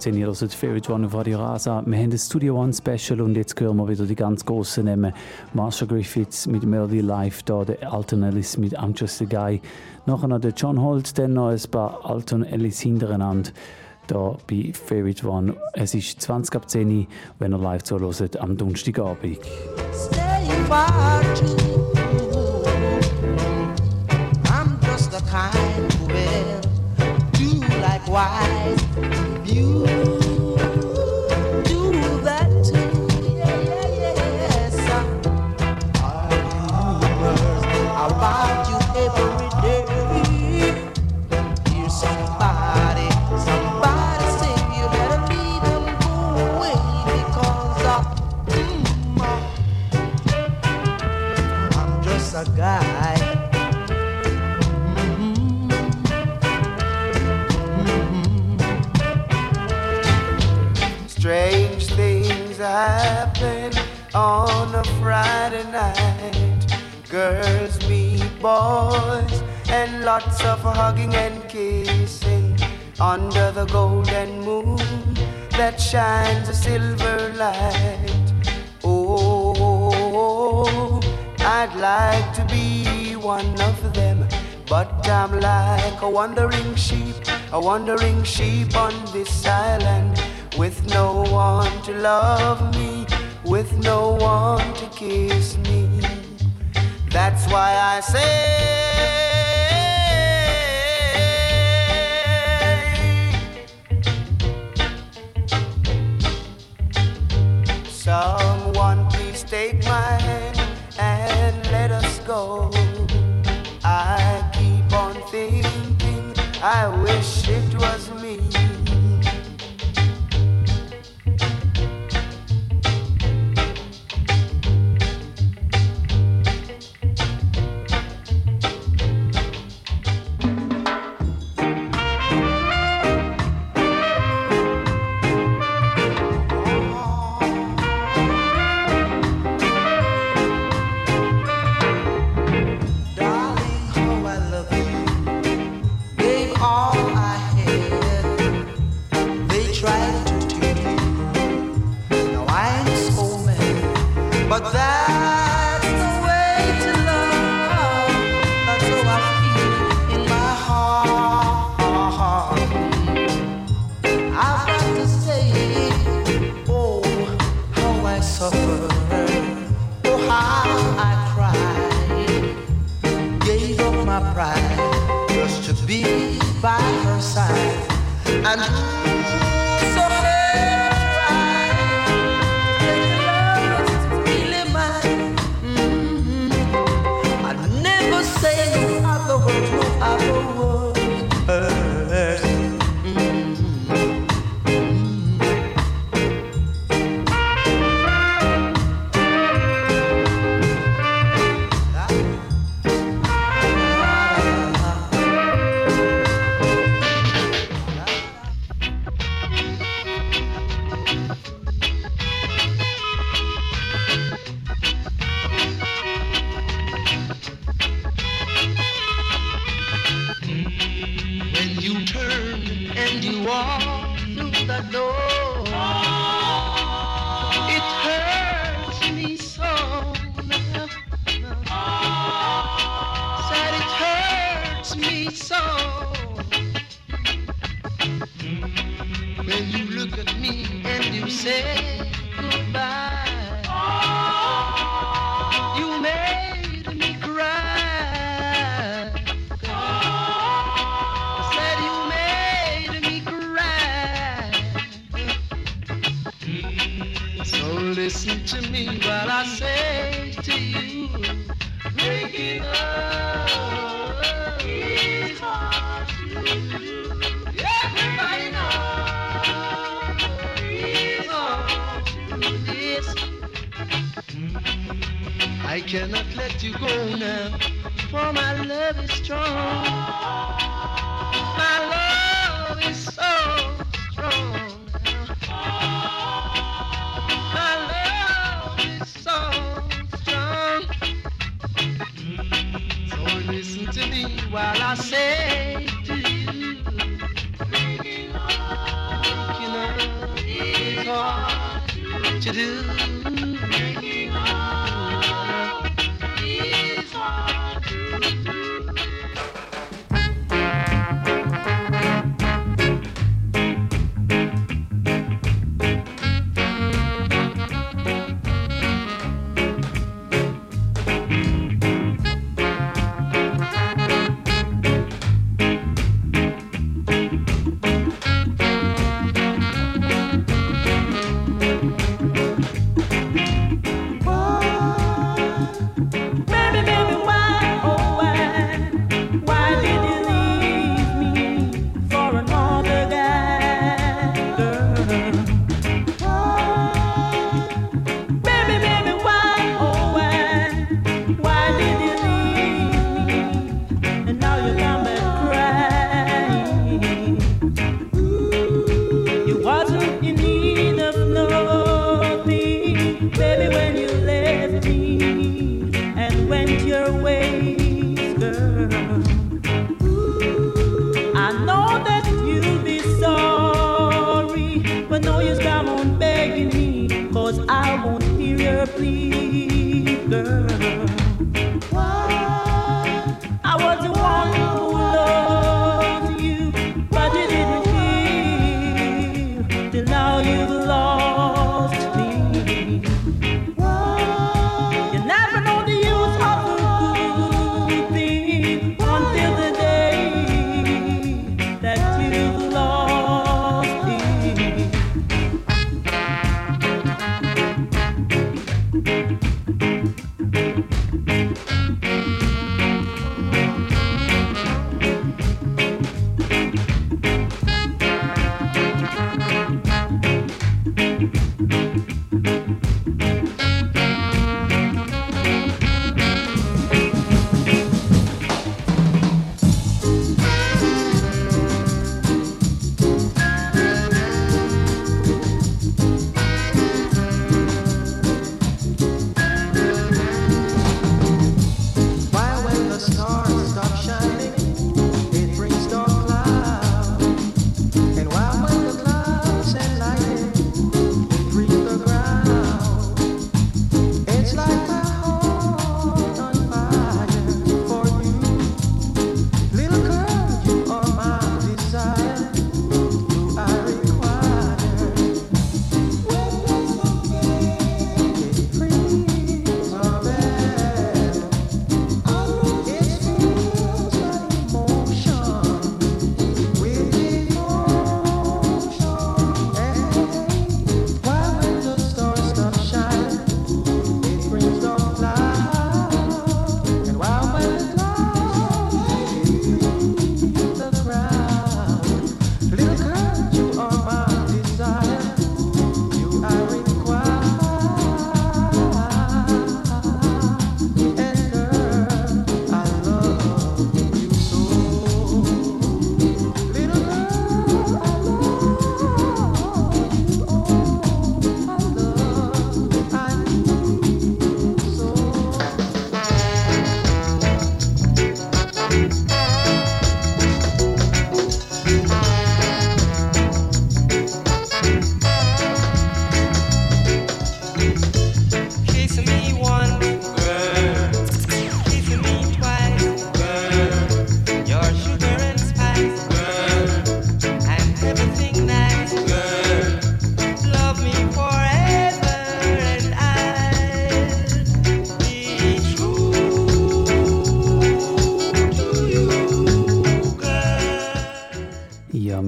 13 Jahre sind Favorite One auf Radio Rasa. Wir haben das Studio One Special und jetzt hören wir wieder die ganz großen Namen. Marsha Griffiths mit Melody Live, da der Alton Ellis mit I'm Just a Guy. Nachher noch der John Holt, dann noch ein paar Alton Ellis hintereinander. Da bei Favorite One. Es ist 20 ab 10 Uhr, wenn ihr live zuhört am Donnerstagabend. Stay watching. I'm just a kind who will do likewise. you. Friday night. Girls meet boys, and lots of hugging and kissing under the golden moon that shines a silver light. Oh, I'd like to be one of them, but I'm like a wandering sheep, a wandering sheep on this island, with no one to love me, with no one to kiss me. That's why I say. Someone please take my hand and let us go. I keep on thinking, I wish it was me.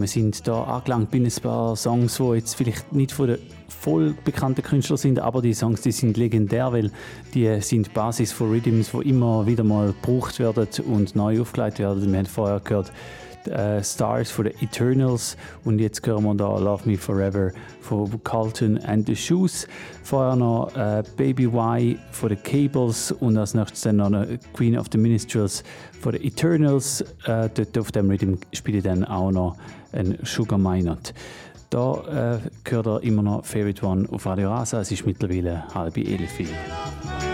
Sind da angelangt bei ein paar Songs, die jetzt vielleicht nicht von den voll bekannten Künstlern sind, aber die Songs, die sind legendär, weil die sind Basis von Rhythms, die immer wieder mal gebraucht werden und neu aufgelegt werden. Wir haben vorher gehört äh, Stars von den Eternals und jetzt hören wir da Love Me Forever von Carlton and the Shoes. Vorher noch äh, Baby Y von den Cables und als nächstes dann noch Queen of the Minstrels von den Eternals. Äh, dort auf dem Rhythm spiele ich dann auch noch ein Sugar Minot. Da äh, gehört er immer noch Favorite One auf Radio Rasa. Es ist mittlerweile halb elf. You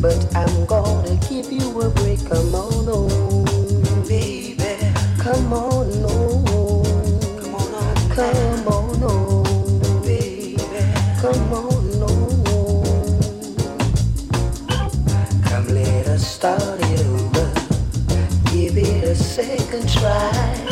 But I'm gonna give you a break. Come on, oh, baby. Come on, oh. Come on, oh. Come on, oh, baby. Come on, oh. Come, let us start it over. Give it a second try.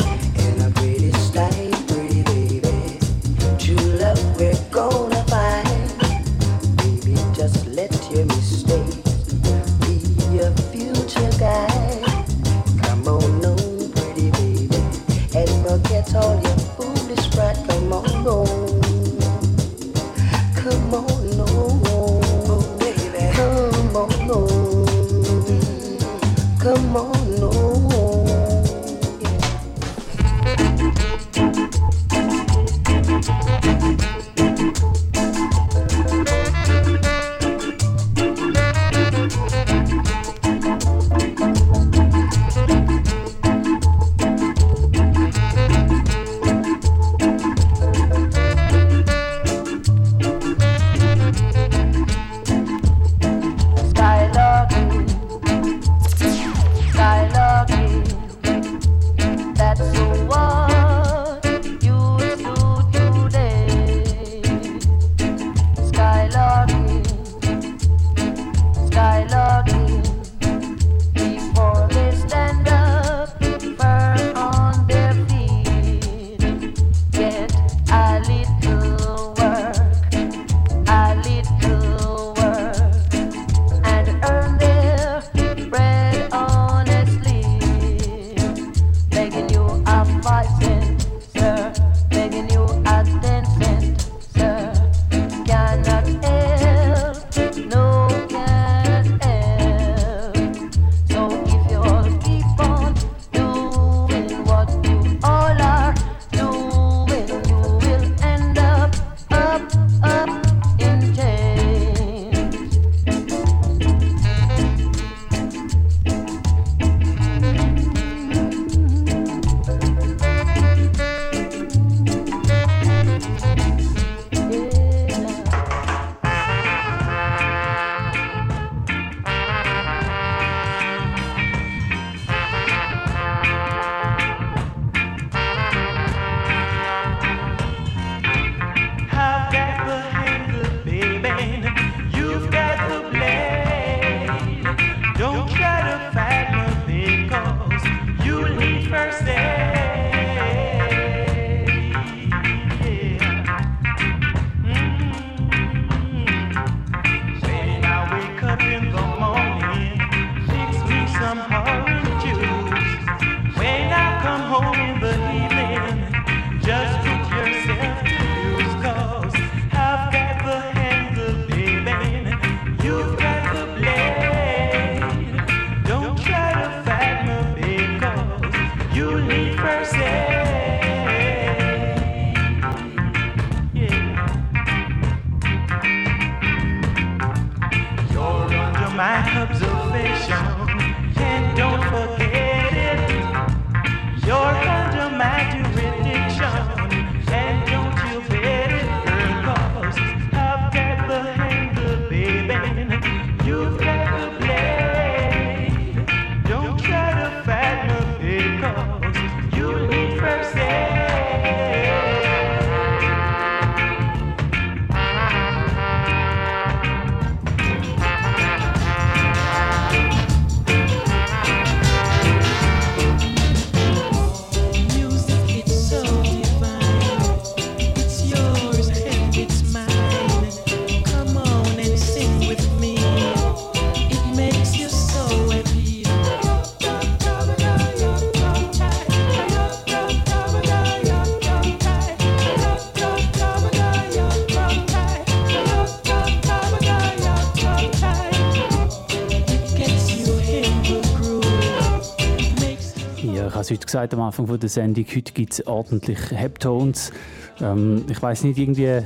Gesagt am Anfang von der Sendung, heute gibt es ordentlich Heptones. Ähm, ich weiß nicht, irgendwie,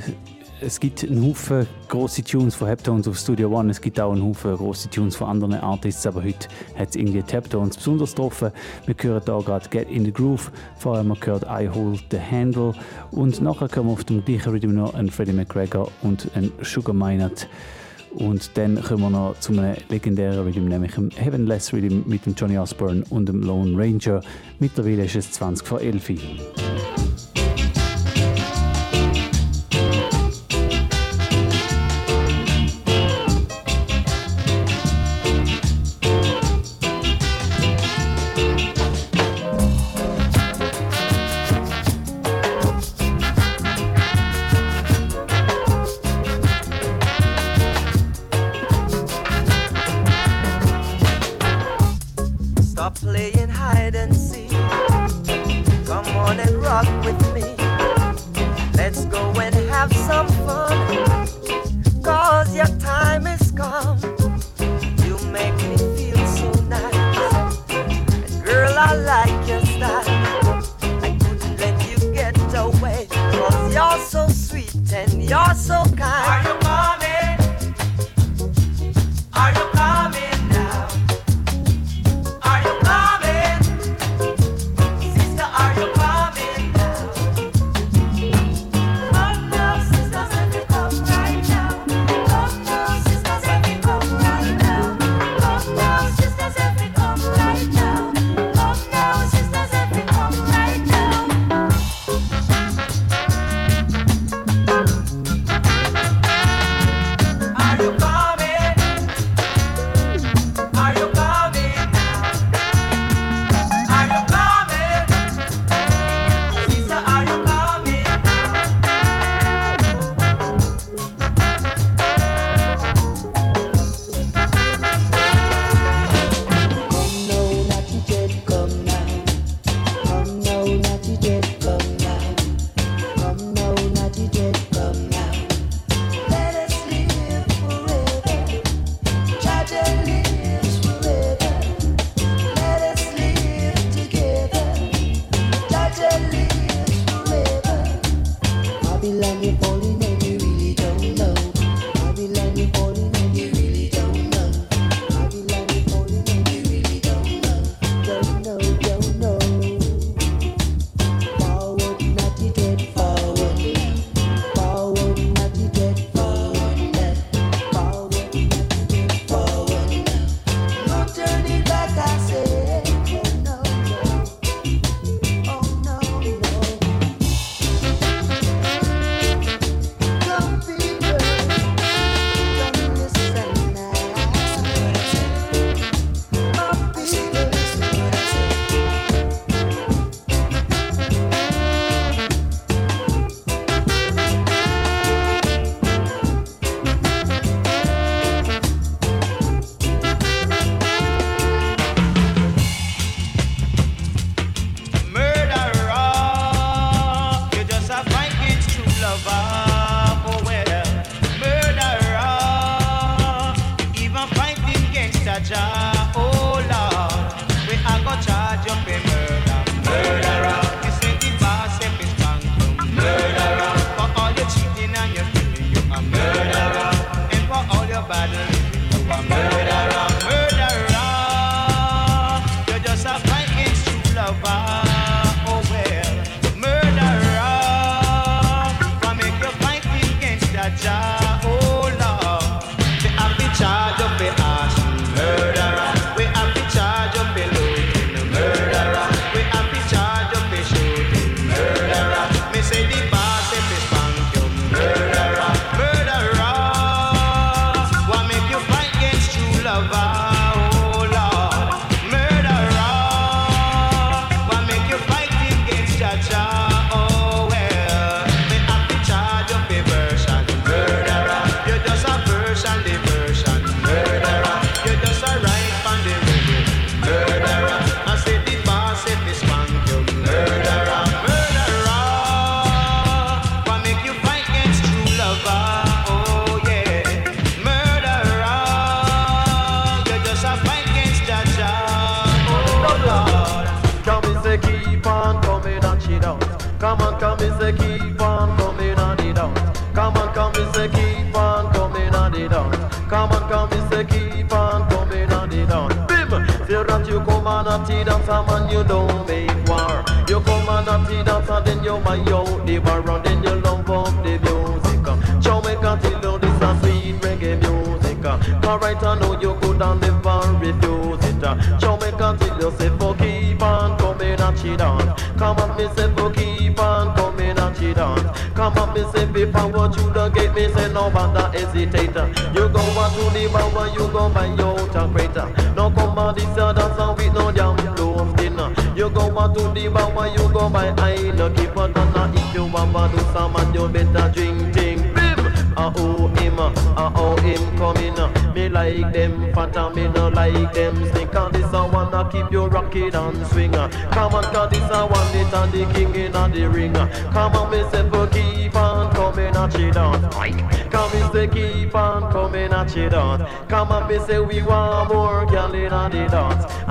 es gibt einen Haufen grosse Tunes von Heptones auf Studio One, es gibt auch einen Haufen grosse Tunes von anderen Artists, aber heute hat es irgendwie die Heptones besonders getroffen. Wir hören hier gerade Get in the Groove, vorher haben wir gehört I Hold the Handle und nachher kommen wir auf dem gleichen Rhythm noch einen Freddie McGregor und einen Sugar Minot. Und dann kommen wir noch zu einem legendären Rhythm, nämlich dem Heavenless Rhythm mit dem Johnny Osborne und dem Lone Ranger. Mittlerweile ist es 20 vor 11 Uhr.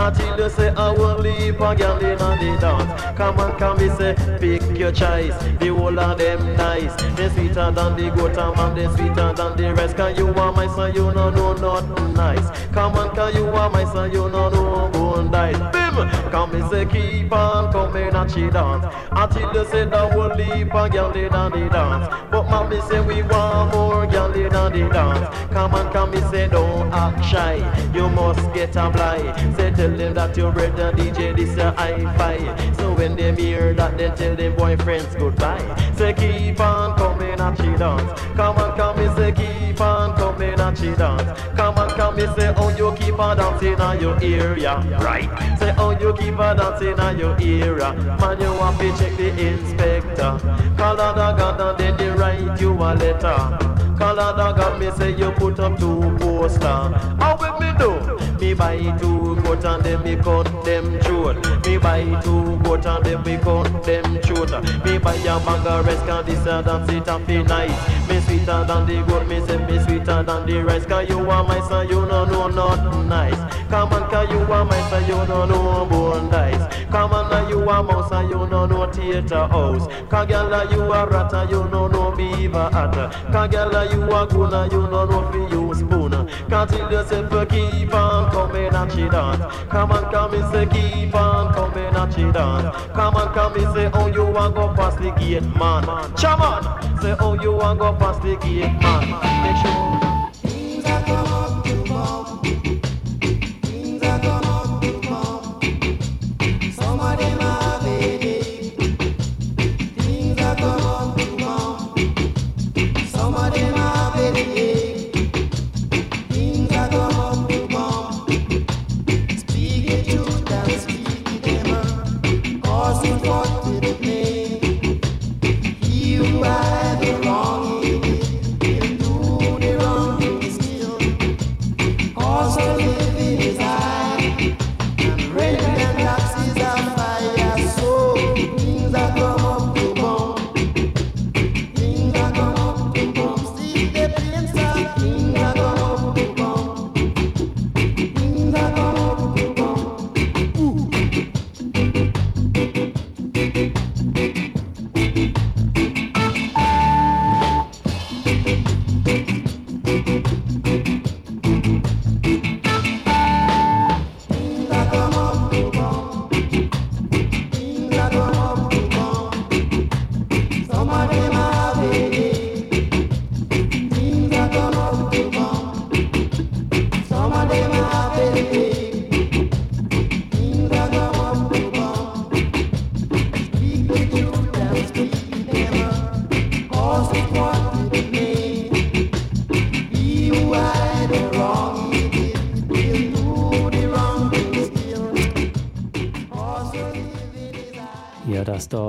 Until you say I will leave a gal in and the dance. Come on, come me say pick your choice. The whole of them nice. They sweeter than the goat and they sweeter than the rest. Can you are my son, you no know nothing nice. Come on, can you are my son, you know no know bone dice. Bim, come me say keep on coming and she dance. Until you say will leave a gal in and the dance. But me say we want more gal in the dance. Come on, come me say don't act shy. You must get a blind. Say tell them that you're brother DJ, this a hi-fi. So when they hear that, they tell them boyfriends goodbye. Say keep on coming and she dance. Come on, come me say keep on coming and she dance. Come on, come me say oh you keep on dancing on your area, right? Say oh you keep on dancing on your area. Man you want to check the inspector. Call a dog and then they write you a letter. Call a dog and me say you put up two poster. How will me do? Me buy two coat and then me cut them throat. Me buy two coat and then me cut them throat. Me buy a bag of rice cause this a dance it a feel nice. Me sweeter than the goat, me say me sweeter than the rice. Cause you are my son, you no know nothing nice. Come on, cause you are my son, you no know bone dice. Come on, now you are mouse and you no know theater house. Cause girl, you are rat and you no know beaver hat. Cause girl, you are good and you no know fi use spoon. Can't tell yourself to keep on coming and she dance. Come on, come and say keep on coming and she dance. Come on, come and say oh you want go past the gate man. Come on, say oh you want go past the gate man. Make sure. Some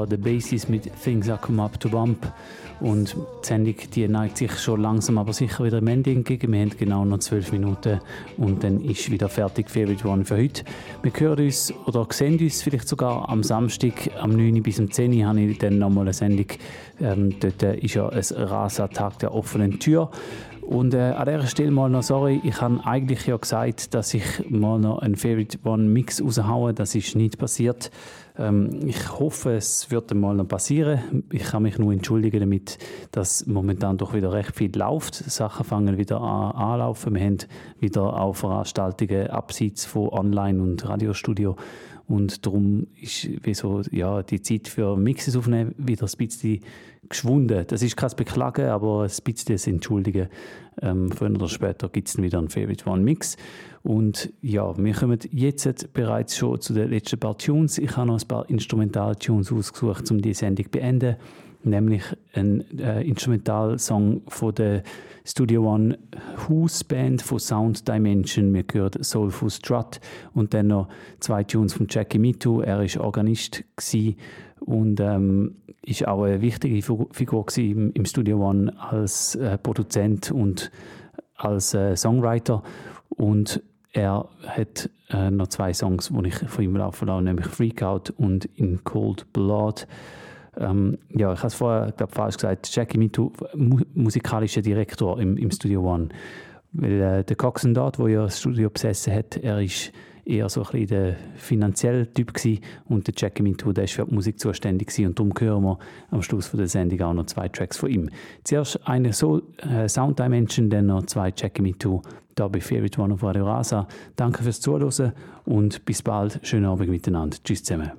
Der Basis mit Things Are Come Up to Bump. Und die Sendung die neigt sich schon langsam aber sicher wieder dem Ende entgegen. Wir haben genau noch zwölf Minuten und dann ist wieder fertig Favorite One für heute. Wir hören uns oder sehen uns vielleicht sogar am Samstag am 9. bis um 10 Uhr habe ich dann nochmal eine Sendung. Ähm, dort ist ja ein Rasa-Tag der offenen Tür. Und äh, an dieser Stelle mal noch sorry, ich habe eigentlich ja gesagt, dass ich mal noch einen Favorite One Mix raushaue. Das ist nicht passiert. Ähm, ich hoffe, es wird mal noch passieren. Ich kann mich nur entschuldigen damit, dass momentan doch wieder recht viel läuft. Sachen fangen wieder an anlaufen. Wir haben wieder auch Veranstaltungen abseits von Online- und Radiostudio. Und darum ist wie ja, die Zeit für Mixes aufnehmen wieder ein bisschen geschwunden. Das ist kein Beklagen, aber ein bisschen das Entschuldigen. Ähm, früher oder später gibt es wieder einen Favorite One Mix. Und ja, wir kommen jetzt bereits schon zu den letzten paar Tunes. Ich habe noch ein paar Instrumental-Tunes ausgesucht, um die Sendung zu beenden. Nämlich ein äh, Instrumentalsong von der Studio One Who's Band von Sound Dimension. Wir hören Soulful Strut und dann noch zwei Tunes von Jackie Mitu. Er war Organist und ähm, ist auch eine wichtige Figu- Figur im, im Studio One als äh, Produzent und als äh, Songwriter. Und er hat äh, noch zwei Songs, die ich von ihm laufen lasse, nämlich Freak Out und In Cold Blood. Ähm, ja, ich habe es vorher glaub, falsch gesagt. Jackie Mitu, mu musikalischer Direktor im, im Studio One. Weil äh, der Coxon dort, wo ja das Studio besessen hat, er ist eher so ein bisschen der finanzielle Typ gewesen und der Jackie Mitu, der ist für die Musik zuständig gewesen und darum hören wir am Schluss von der Sendung auch noch zwei Tracks von ihm. Zuerst eine so äh, Sound Dimension, dann noch zwei Jackie Mitu, da bei Favorite One auf Radio Rasa. Danke fürs Zuhören und bis bald. Schönen Abend miteinander. Tschüss zusammen.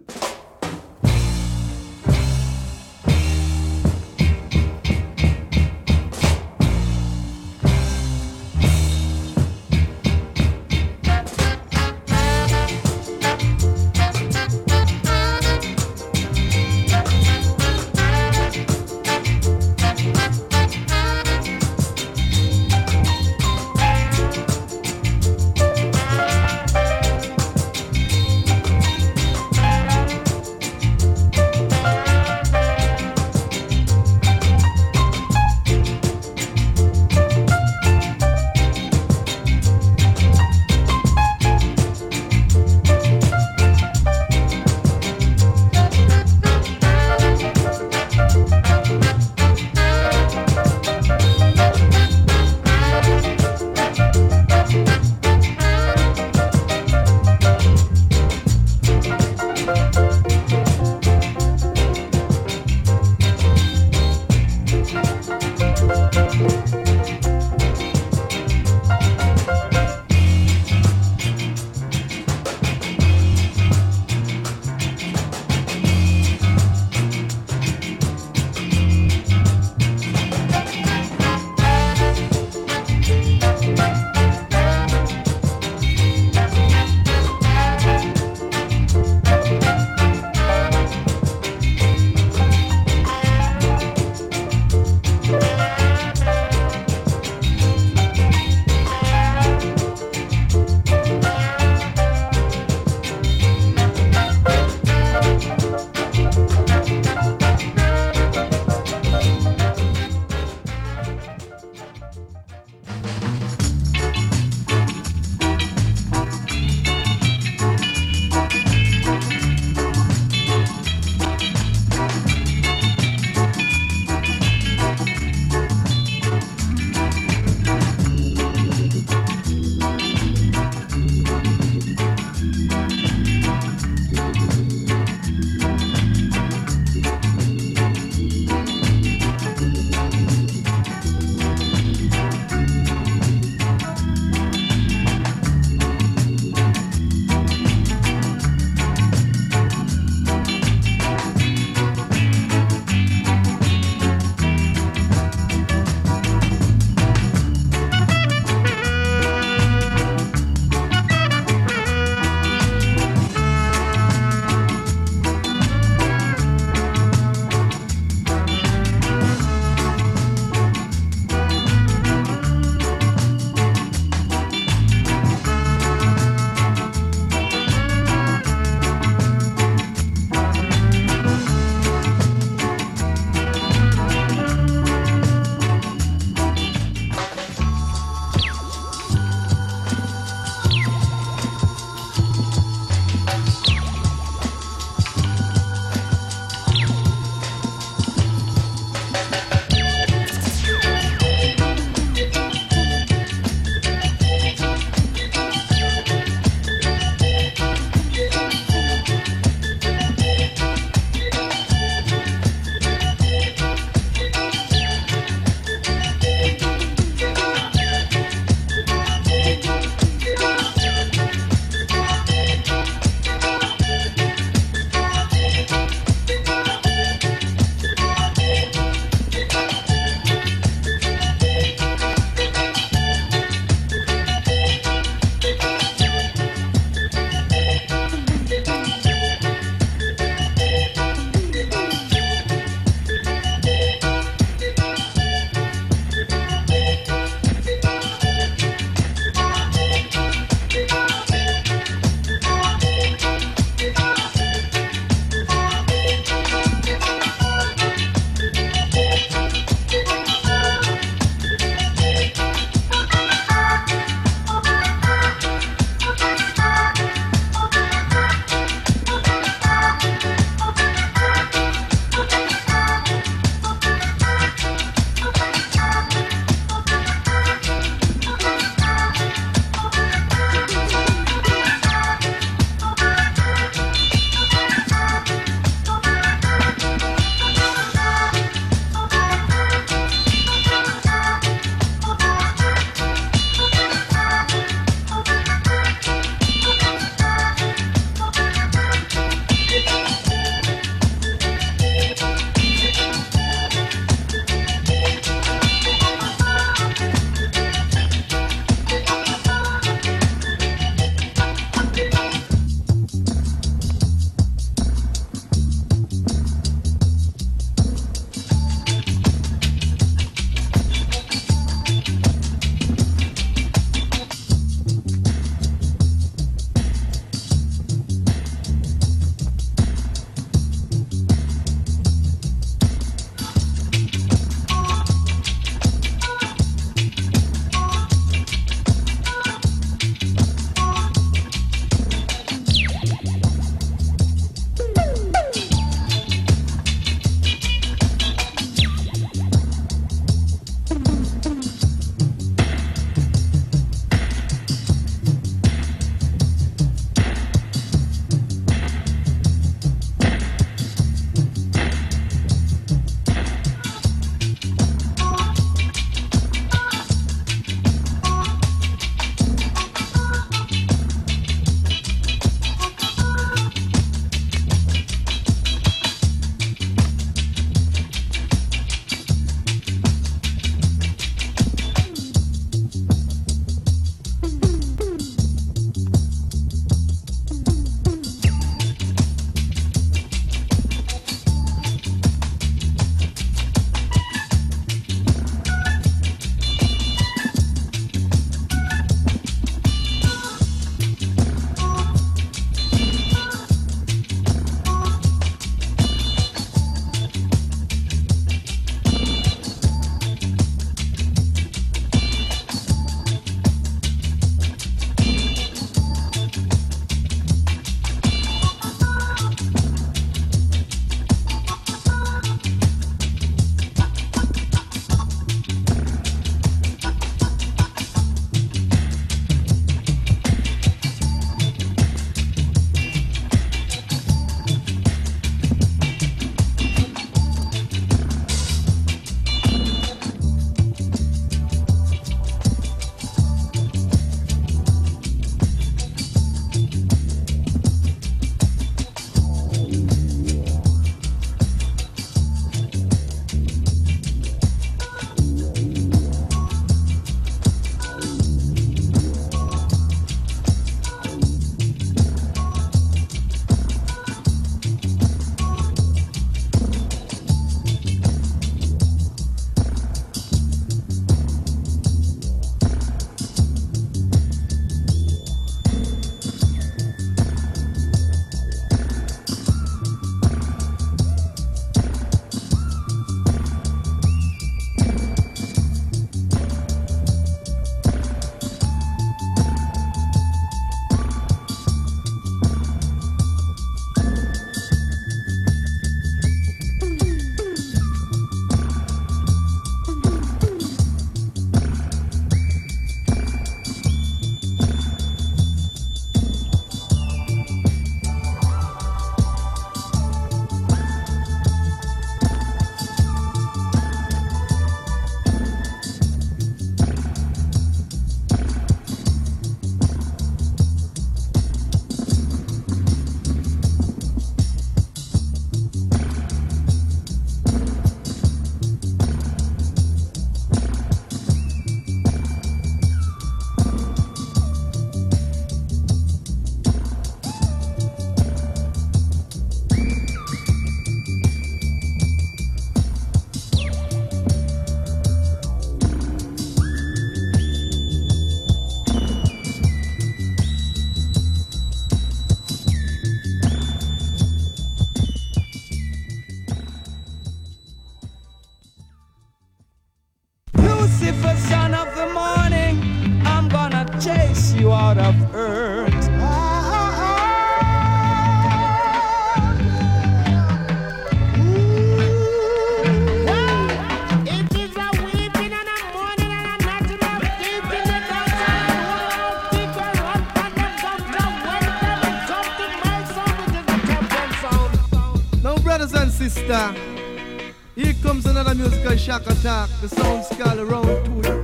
attack the sound skull around two